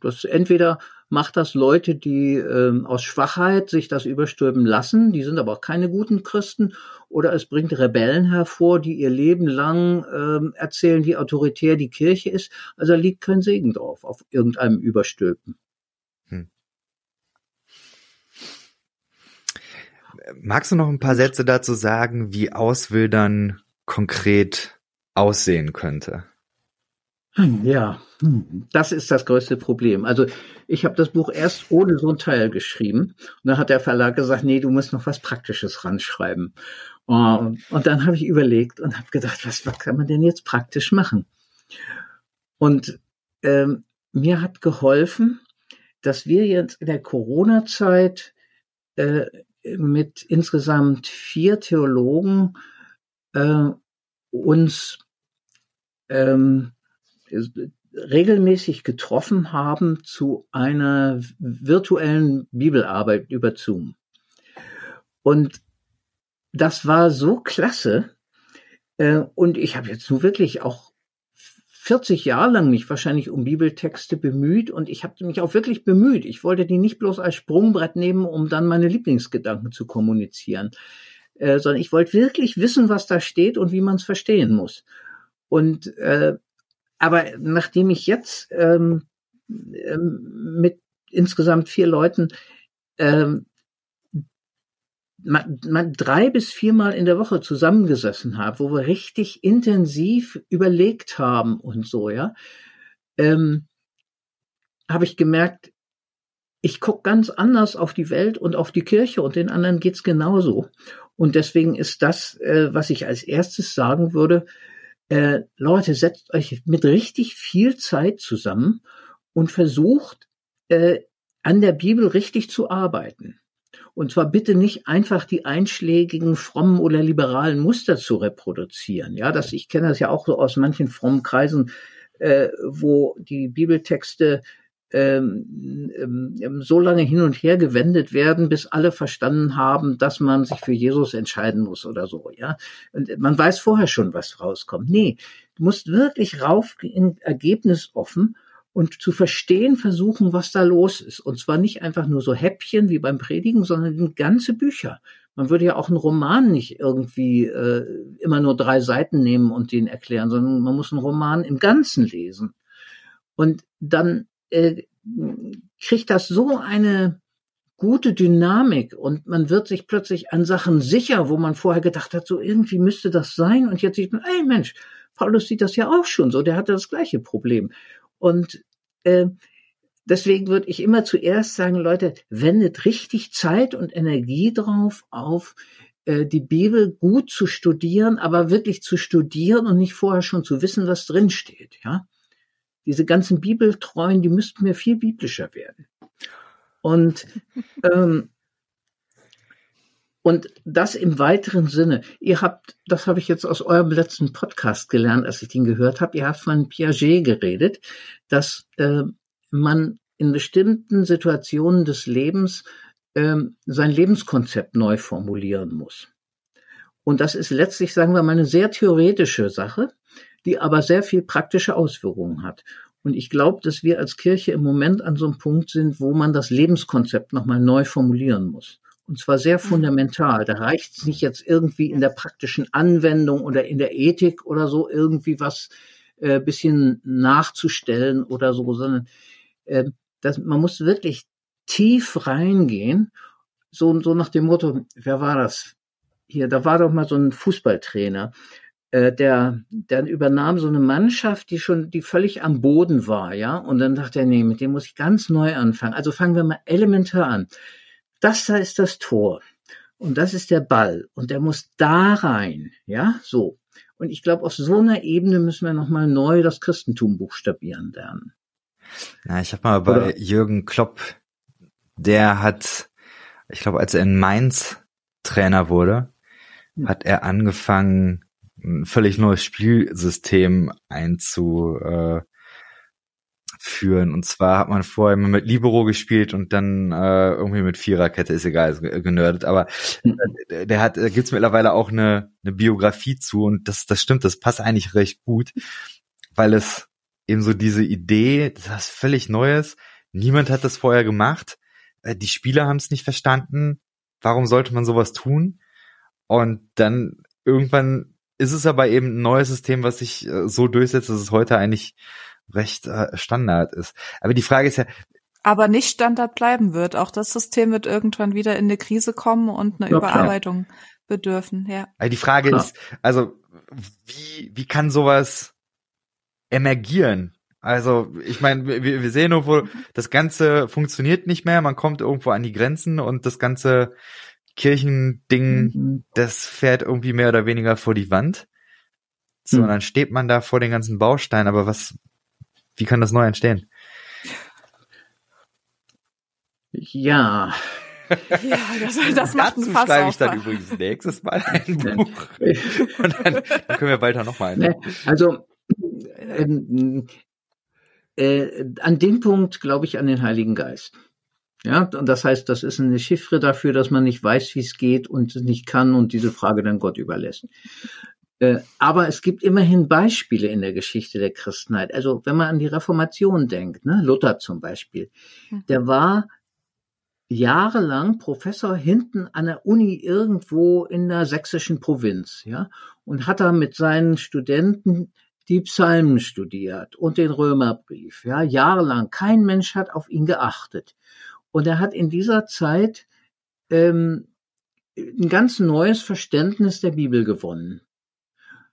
das entweder macht das Leute, die ähm, aus Schwachheit sich das überstülpen lassen, die sind aber auch keine guten Christen, oder es bringt Rebellen hervor, die ihr Leben lang ähm, erzählen, wie autoritär die Kirche ist. Also da liegt kein Segen drauf, auf irgendeinem Überstülpen. Hm. Magst du noch ein paar Sätze dazu sagen, wie Auswildern konkret aussehen könnte? Hm, ja, hm, das ist das größte Problem. Also ich habe das Buch erst ohne so ein Teil geschrieben und dann hat der Verlag gesagt, nee, du musst noch was Praktisches ranschreiben. Und, und dann habe ich überlegt und habe gedacht, was, was kann man denn jetzt praktisch machen? Und ähm, mir hat geholfen, dass wir jetzt in der Corona-Zeit äh, mit insgesamt vier Theologen äh, uns ähm, regelmäßig getroffen haben zu einer virtuellen Bibelarbeit über Zoom. Und das war so klasse. Äh, und ich habe jetzt nun wirklich auch 40 Jahre lang mich wahrscheinlich um Bibeltexte bemüht und ich habe mich auch wirklich bemüht. Ich wollte die nicht bloß als Sprungbrett nehmen, um dann meine Lieblingsgedanken zu kommunizieren, äh, sondern ich wollte wirklich wissen, was da steht und wie man es verstehen muss. Und äh, aber nachdem ich jetzt ähm, ähm, mit insgesamt vier Leuten ähm, man, man drei bis viermal in der Woche zusammengesessen habe, wo wir richtig intensiv überlegt haben und so, ja, ähm, habe ich gemerkt, ich guck ganz anders auf die Welt und auf die Kirche und den anderen geht's genauso. Und deswegen ist das, äh, was ich als erstes sagen würde, äh, Leute, setzt euch mit richtig viel Zeit zusammen und versucht, äh, an der Bibel richtig zu arbeiten. Und zwar bitte nicht einfach die einschlägigen frommen oder liberalen Muster zu reproduzieren. Ja, das, ich kenne das ja auch so aus manchen frommen Kreisen, äh, wo die Bibeltexte ähm, ähm, so lange hin und her gewendet werden, bis alle verstanden haben, dass man sich für Jesus entscheiden muss oder so, ja. Und man weiß vorher schon, was rauskommt. Nee, du musst wirklich rauf in Ergebnis offen und zu verstehen versuchen, was da los ist. Und zwar nicht einfach nur so Häppchen wie beim Predigen, sondern ganze Bücher. Man würde ja auch einen Roman nicht irgendwie äh, immer nur drei Seiten nehmen und den erklären, sondern man muss einen Roman im Ganzen lesen. Und dann äh, kriegt das so eine gute Dynamik und man wird sich plötzlich an Sachen sicher, wo man vorher gedacht hat, so irgendwie müsste das sein und jetzt sieht man, ey Mensch, Paulus sieht das ja auch schon so, der hatte das gleiche Problem. Und äh, deswegen würde ich immer zuerst sagen, Leute, wendet richtig Zeit und Energie drauf auf, äh, die Bibel gut zu studieren, aber wirklich zu studieren und nicht vorher schon zu wissen, was drin steht, ja diese ganzen Bibeltreuen, die müssten mir viel biblischer werden. Und ähm, Und das im weiteren Sinne. Ihr habt, das habe ich jetzt aus eurem letzten Podcast gelernt, als ich den gehört habe, ihr habt von Piaget geredet, dass äh, man in bestimmten Situationen des Lebens äh, sein Lebenskonzept neu formulieren muss. Und das ist letztlich, sagen wir mal, eine sehr theoretische Sache, die aber sehr viel praktische Auswirkungen hat. Und ich glaube, dass wir als Kirche im Moment an so einem Punkt sind, wo man das Lebenskonzept nochmal neu formulieren muss. Und zwar sehr mhm. fundamental. Da reicht es nicht jetzt irgendwie in der praktischen Anwendung oder in der Ethik oder so irgendwie was äh, bisschen nachzustellen oder so, sondern äh, das, man muss wirklich tief reingehen. So, so nach dem Motto, wer war das? Hier, da war doch mal so ein Fußballtrainer, äh, der, der übernahm so eine Mannschaft, die schon, die völlig am Boden war, ja. Und dann dachte er, nee, mit dem muss ich ganz neu anfangen. Also fangen wir mal elementar an. Das da ist das Tor. Und das ist der Ball. Und der muss da rein, ja, so. Und ich glaube, auf so einer Ebene müssen wir nochmal neu das Christentum buchstabieren lernen. Ja, ich habe mal bei Oder? Jürgen Klopp, der hat, ich glaube, als er in Mainz Trainer wurde, hat er angefangen, ein völlig neues Spielsystem einzuführen. Und zwar hat man vorher immer mit Libero gespielt und dann äh, irgendwie mit Viererkette, ist egal, ist genördet. Aber äh, der hat, da gibt's mittlerweile auch eine, eine Biografie zu und das, das stimmt, das passt eigentlich recht gut, weil es eben so diese Idee, das ist völlig Neues. Niemand hat das vorher gemacht. Äh, die Spieler haben es nicht verstanden. Warum sollte man sowas tun? Und dann irgendwann ist es aber eben ein neues System, was sich äh, so durchsetzt, dass es heute eigentlich recht äh, Standard ist. Aber die Frage ist ja, aber nicht Standard bleiben wird. Auch das System wird irgendwann wieder in eine Krise kommen und eine ja, Überarbeitung klar. bedürfen. Ja. Also die Frage klar. ist, also wie wie kann sowas emergieren? Also ich meine, wir, wir sehen irgendwo, das Ganze funktioniert nicht mehr. Man kommt irgendwo an die Grenzen und das Ganze Kirchending, mhm. das fährt irgendwie mehr oder weniger vor die Wand. So, mhm. und dann steht man da vor den ganzen Bausteinen, aber was, wie kann das neu entstehen? Ja. Ja, das, das macht Dazu Fass schreibe ich dann übrigens nächstes Mal ein Buch. Und dann, dann können wir weiter nochmal. Ne, also, ähm, äh, an dem Punkt glaube ich an den Heiligen Geist. Ja, und das heißt, das ist eine Chiffre dafür, dass man nicht weiß, wie es geht und es nicht kann und diese Frage dann Gott überlässt. Äh, aber es gibt immerhin Beispiele in der Geschichte der Christenheit. Also wenn man an die Reformation denkt, ne, Luther zum Beispiel, hm. der war jahrelang Professor hinten an der Uni irgendwo in der sächsischen Provinz, ja, und hat da mit seinen Studenten die Psalmen studiert und den Römerbrief, ja, jahrelang. Kein Mensch hat auf ihn geachtet. Und er hat in dieser Zeit ähm, ein ganz neues Verständnis der Bibel gewonnen.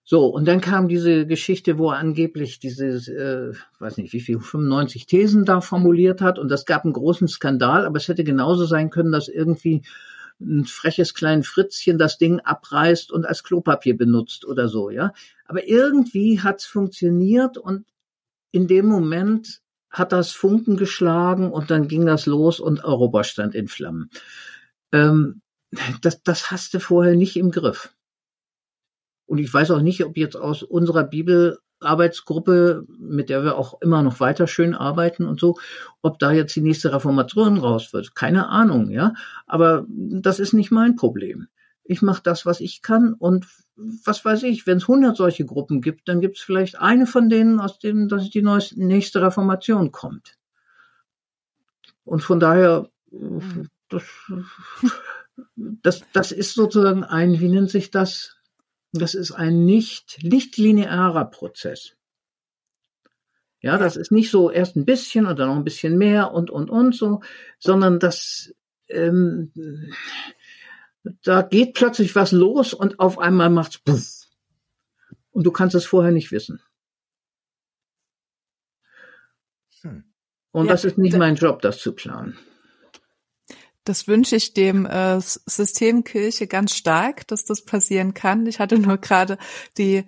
So, und dann kam diese Geschichte, wo er angeblich diese, äh, weiß nicht, wie viel, 95 Thesen da formuliert hat. Und das gab einen großen Skandal, aber es hätte genauso sein können, dass irgendwie ein freches kleines Fritzchen das Ding abreißt und als Klopapier benutzt oder so, ja. Aber irgendwie hat's funktioniert und in dem Moment hat das Funken geschlagen und dann ging das los und Europa stand in Flammen. Ähm, das, das hast du vorher nicht im Griff. Und ich weiß auch nicht, ob jetzt aus unserer Bibelarbeitsgruppe, mit der wir auch immer noch weiter schön arbeiten und so, ob da jetzt die nächste Reformation raus wird. Keine Ahnung, ja. Aber das ist nicht mein Problem ich mache das, was ich kann und was weiß ich, wenn es 100 solche Gruppen gibt, dann gibt es vielleicht eine von denen, aus denen dass die neueste, nächste Reformation kommt. Und von daher, das, das, das ist sozusagen ein, wie nennt sich das? Das ist ein nicht, nicht linearer Prozess. Ja, das ist nicht so erst ein bisschen und dann noch ein bisschen mehr und, und, und so, sondern das, ähm, da geht plötzlich was los und auf einmal macht's puff. Und du kannst es vorher nicht wissen. Hm. Und ja, das ist nicht mein Job, das zu planen. Das wünsche ich dem äh, System Kirche ganz stark, dass das passieren kann. Ich hatte nur gerade die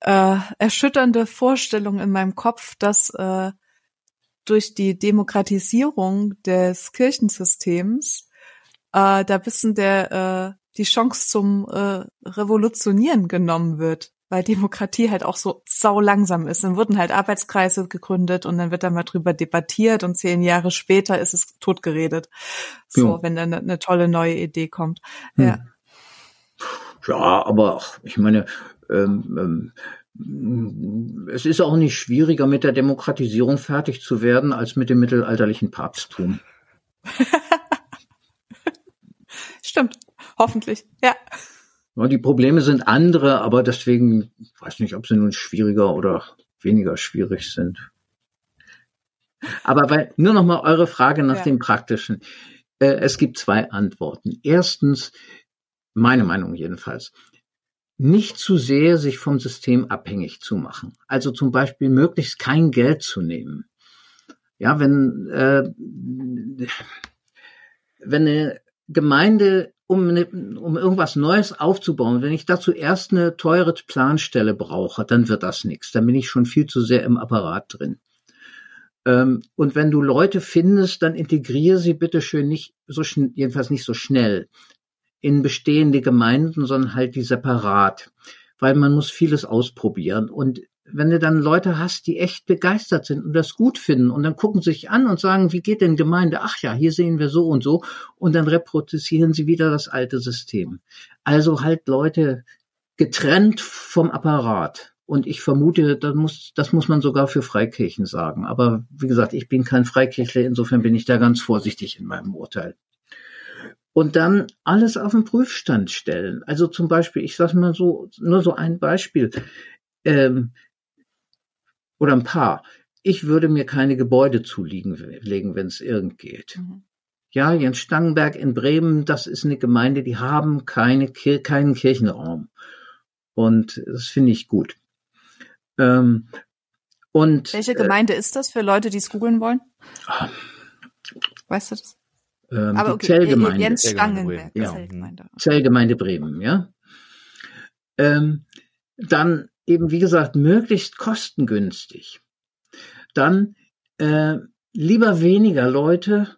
äh, erschütternde Vorstellung in meinem Kopf, dass äh, durch die Demokratisierung des Kirchensystems äh, da wissen der, äh, die Chance zum äh, Revolutionieren genommen wird, weil Demokratie halt auch so sau langsam ist. Dann wurden halt Arbeitskreise gegründet und dann wird da mal drüber debattiert und zehn Jahre später ist es totgeredet. So, ja. wenn dann eine tolle neue Idee kommt. Hm. Ja. Ja, aber ich meine, ähm, ähm, es ist auch nicht schwieriger, mit der Demokratisierung fertig zu werden, als mit dem mittelalterlichen Papsttum. Stimmt, hoffentlich, ja. ja. Die Probleme sind andere, aber deswegen, ich weiß nicht, ob sie nun schwieriger oder weniger schwierig sind. Aber weil, nur noch mal eure Frage nach ja. dem Praktischen. Äh, es gibt zwei Antworten. Erstens, meine Meinung jedenfalls, nicht zu sehr sich vom System abhängig zu machen. Also zum Beispiel möglichst kein Geld zu nehmen. Ja, wenn, äh, wenn eine Gemeinde, um, eine, um irgendwas Neues aufzubauen, wenn ich dazu erst eine teure Planstelle brauche, dann wird das nichts. Dann bin ich schon viel zu sehr im Apparat drin. Ähm, und wenn du Leute findest, dann integriere sie bitte schön nicht so jedenfalls nicht so schnell in bestehende Gemeinden, sondern halt die separat, weil man muss vieles ausprobieren. Und wenn du dann Leute hast, die echt begeistert sind und das gut finden und dann gucken sich an und sagen, wie geht denn Gemeinde? Ach ja, hier sehen wir so und so und dann reproduzieren sie wieder das alte System. Also halt Leute getrennt vom Apparat. Und ich vermute, das muss, das muss man sogar für Freikirchen sagen. Aber wie gesagt, ich bin kein Freikirchler, insofern bin ich da ganz vorsichtig in meinem Urteil und dann alles auf den Prüfstand stellen. Also zum Beispiel, ich sage mal so, nur so ein Beispiel ähm, oder ein paar. Ich würde mir keine Gebäude zulegen, legen, wenn es irgend geht. Mhm. Ja, Jens Stangenberg in Bremen, das ist eine Gemeinde, die haben keine, keinen Kirchenraum. Und das finde ich gut. Ähm, und, Welche äh, Gemeinde äh, ist das für Leute, die es googeln wollen? Ah. Weißt du das? ähm, Aber okay, Zellgemeinde. Jens Stangenberg, ja. Zellgemeinde. Zellgemeinde Bremen, ja. Ähm, dann eben, wie gesagt, möglichst kostengünstig. Dann äh, lieber weniger Leute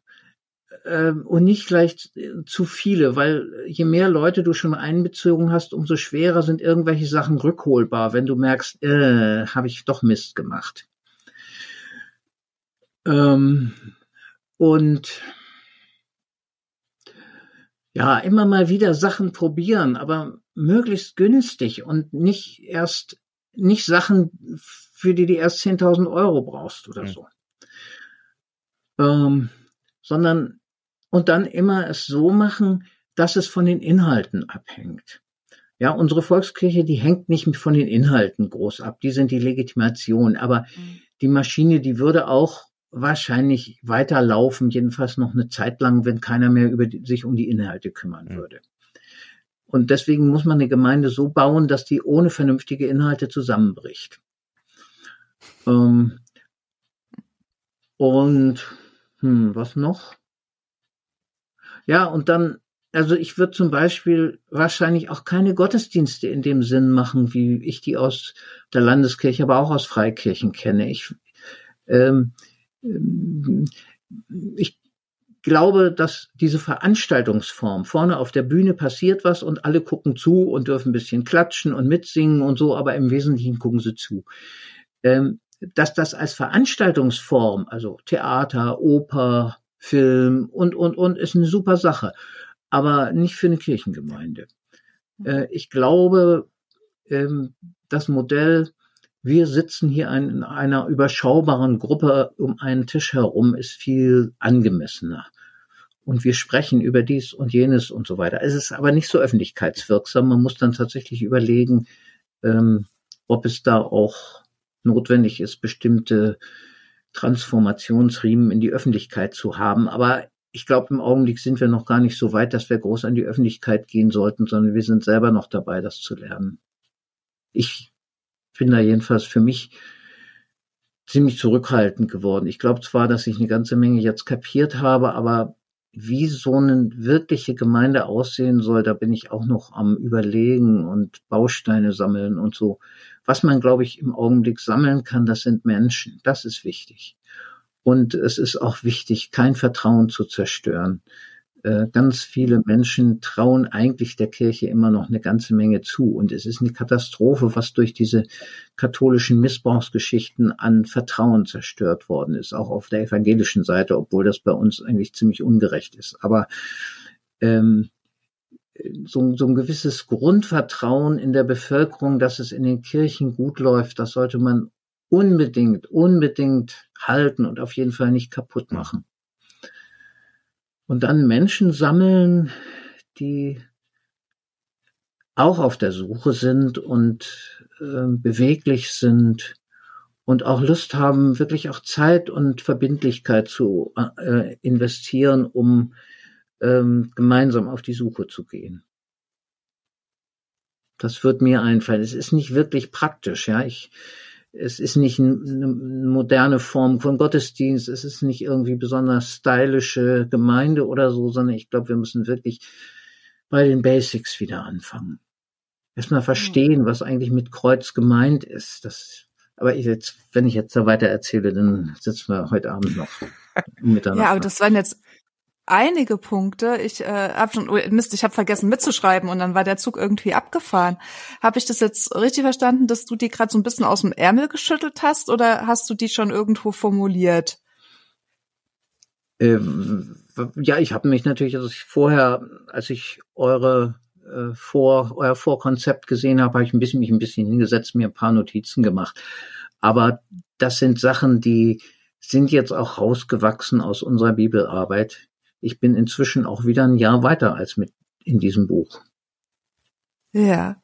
äh, und nicht gleich zu viele, weil je mehr Leute du schon einbezogen hast, umso schwerer sind irgendwelche Sachen rückholbar, wenn du merkst, äh, habe ich doch Mist gemacht. Ähm, und ja, immer mal wieder Sachen probieren, aber möglichst günstig und nicht erst, nicht Sachen, für die du erst 10.000 Euro brauchst oder so. Ähm, sondern, und dann immer es so machen, dass es von den Inhalten abhängt. Ja, unsere Volkskirche, die hängt nicht von den Inhalten groß ab. Die sind die Legitimation. Aber mhm. die Maschine, die würde auch wahrscheinlich weiterlaufen, jedenfalls noch eine Zeit lang, wenn keiner mehr über die, sich um die Inhalte kümmern mhm. würde. Und deswegen muss man eine Gemeinde so bauen, dass die ohne vernünftige Inhalte zusammenbricht. Ähm, und hm, was noch? Ja, und dann, also ich würde zum Beispiel wahrscheinlich auch keine Gottesdienste in dem Sinn machen, wie ich die aus der Landeskirche, aber auch aus Freikirchen kenne. Ich, ähm, ich glaube, dass diese Veranstaltungsform vorne auf der Bühne passiert was und alle gucken zu und dürfen ein bisschen klatschen und mitsingen und so, aber im Wesentlichen gucken sie zu. Ähm, dass das als Veranstaltungsform, also Theater, Oper, Film und, und, und, ist eine super Sache, aber nicht für eine Kirchengemeinde. Äh, ich glaube, ähm, das Modell wir sitzen hier in einer überschaubaren Gruppe um einen Tisch herum, ist viel angemessener. Und wir sprechen über dies und jenes und so weiter. Es ist aber nicht so öffentlichkeitswirksam. Man muss dann tatsächlich überlegen, ähm, ob es da auch notwendig ist, bestimmte Transformationsriemen in die Öffentlichkeit zu haben. Aber ich glaube, im Augenblick sind wir noch gar nicht so weit, dass wir groß an die Öffentlichkeit gehen sollten, sondern wir sind selber noch dabei, das zu lernen. Ich bin da jedenfalls für mich ziemlich zurückhaltend geworden. Ich glaube zwar, dass ich eine ganze Menge jetzt kapiert habe, aber wie so eine wirkliche Gemeinde aussehen soll, da bin ich auch noch am Überlegen und Bausteine sammeln und so. Was man, glaube ich, im Augenblick sammeln kann, das sind Menschen. Das ist wichtig. Und es ist auch wichtig, kein Vertrauen zu zerstören. Äh, ganz viele Menschen trauen eigentlich der Kirche immer noch eine ganze Menge zu. Und es ist eine Katastrophe, was durch diese katholischen Missbrauchsgeschichten an Vertrauen zerstört worden ist, auch auf der evangelischen Seite, obwohl das bei uns eigentlich ziemlich ungerecht ist. Aber ähm, so, so ein gewisses Grundvertrauen in der Bevölkerung, dass es in den Kirchen gut läuft, das sollte man unbedingt, unbedingt halten und auf jeden Fall nicht kaputt machen. Und dann Menschen sammeln, die auch auf der Suche sind und äh, beweglich sind und auch Lust haben, wirklich auch Zeit und Verbindlichkeit zu äh, investieren, um ähm, gemeinsam auf die Suche zu gehen. Das wird mir einfallen. Es ist nicht wirklich praktisch, ja. Ich, es ist nicht eine moderne Form von Gottesdienst, es ist nicht irgendwie besonders stylische Gemeinde oder so, sondern ich glaube, wir müssen wirklich bei den Basics wieder anfangen. Erstmal verstehen, was eigentlich mit Kreuz gemeint ist. Das, aber ich jetzt, wenn ich jetzt da weiter erzähle, dann sitzen wir heute Abend noch miteinander. Ja, aber das waren jetzt einige Punkte. Ich äh, habe schon, oh, Mist, ich habe vergessen mitzuschreiben und dann war der Zug irgendwie abgefahren. Habe ich das jetzt richtig verstanden, dass du die gerade so ein bisschen aus dem Ärmel geschüttelt hast oder hast du die schon irgendwo formuliert? Ähm, ja, ich habe mich natürlich, also ich vorher, als ich eure äh, vor euer Vorkonzept gesehen habe, habe ich ein bisschen mich ein bisschen hingesetzt, mir ein paar Notizen gemacht. Aber das sind Sachen, die sind jetzt auch rausgewachsen aus unserer Bibelarbeit ich bin inzwischen auch wieder ein Jahr weiter als mit in diesem Buch. Ja.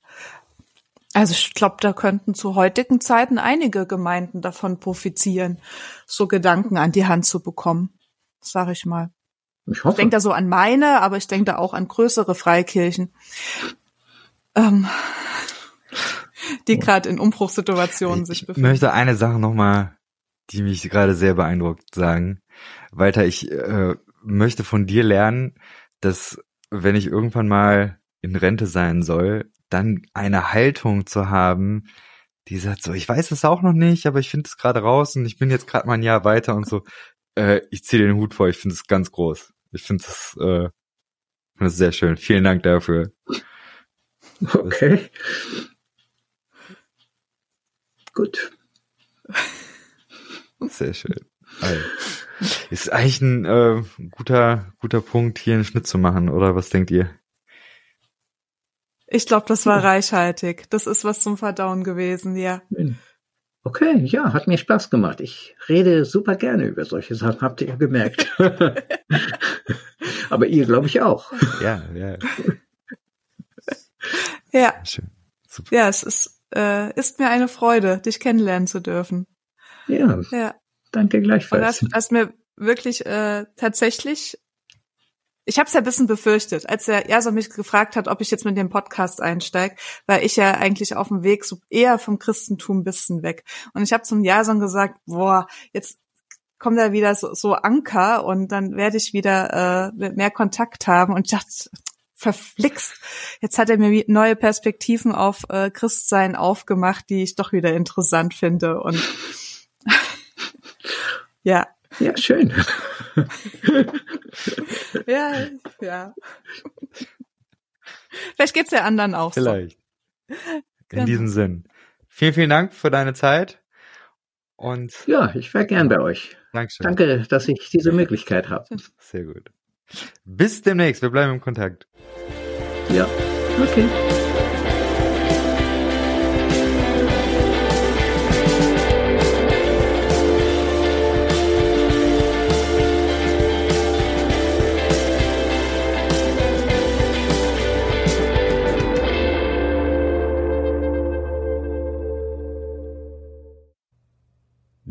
Also ich glaube, da könnten zu heutigen Zeiten einige Gemeinden davon profitieren, so Gedanken an die Hand zu bekommen, sage ich mal. Ich, hoffe. ich denke da so an meine, aber ich denke da auch an größere Freikirchen, ähm, die gerade in Umbruchssituationen sich befinden. Ich möchte eine Sache nochmal, die mich gerade sehr beeindruckt, sagen. Walter, ich äh, möchte von dir lernen, dass wenn ich irgendwann mal in Rente sein soll, dann eine Haltung zu haben, die sagt so, ich weiß es auch noch nicht, aber ich finde es gerade raus und ich bin jetzt gerade mal ein Jahr weiter und so, äh, ich ziehe den Hut vor, ich finde es ganz groß. Ich finde es äh, find sehr schön. Vielen Dank dafür. Okay. Gut. Sehr schön. Also. Ist eigentlich ein äh, guter, guter Punkt, hier einen Schnitt zu machen, oder was denkt ihr? Ich glaube, das war reichhaltig. Das ist was zum Verdauen gewesen, ja. Okay, ja, hat mir Spaß gemacht. Ich rede super gerne über solche Sachen, habt ihr ja gemerkt. Aber ihr, glaube ich, auch. Ja, ja. ja. Schön. Super. Ja, es ist, äh, ist mir eine Freude, dich kennenlernen zu dürfen. Ja. Ja. Danke gleichfalls. Und hast, hast mir wirklich äh, tatsächlich, ich habe es ja ein bisschen befürchtet, als er ja so mich gefragt hat, ob ich jetzt mit dem Podcast einsteige, weil ich ja eigentlich auf dem Weg so eher vom Christentum ein bisschen weg. Und ich habe zum Jason gesagt, boah, jetzt kommt da wieder so, so Anker und dann werde ich wieder äh, mehr Kontakt haben. Und ich dachte, verflixt. Jetzt hat er mir neue Perspektiven auf äh, Christsein aufgemacht, die ich doch wieder interessant finde. Und ja. Ja, schön. ja, ja. Vielleicht geht's der anderen auch Vielleicht. so. In genau. diesem Sinn. Vielen, vielen Dank für deine Zeit. Und ja, ich wäre gern bei euch. Dankeschön. Danke, dass ich diese Möglichkeit habe. Sehr gut. Bis demnächst. Wir bleiben im Kontakt. Ja, okay.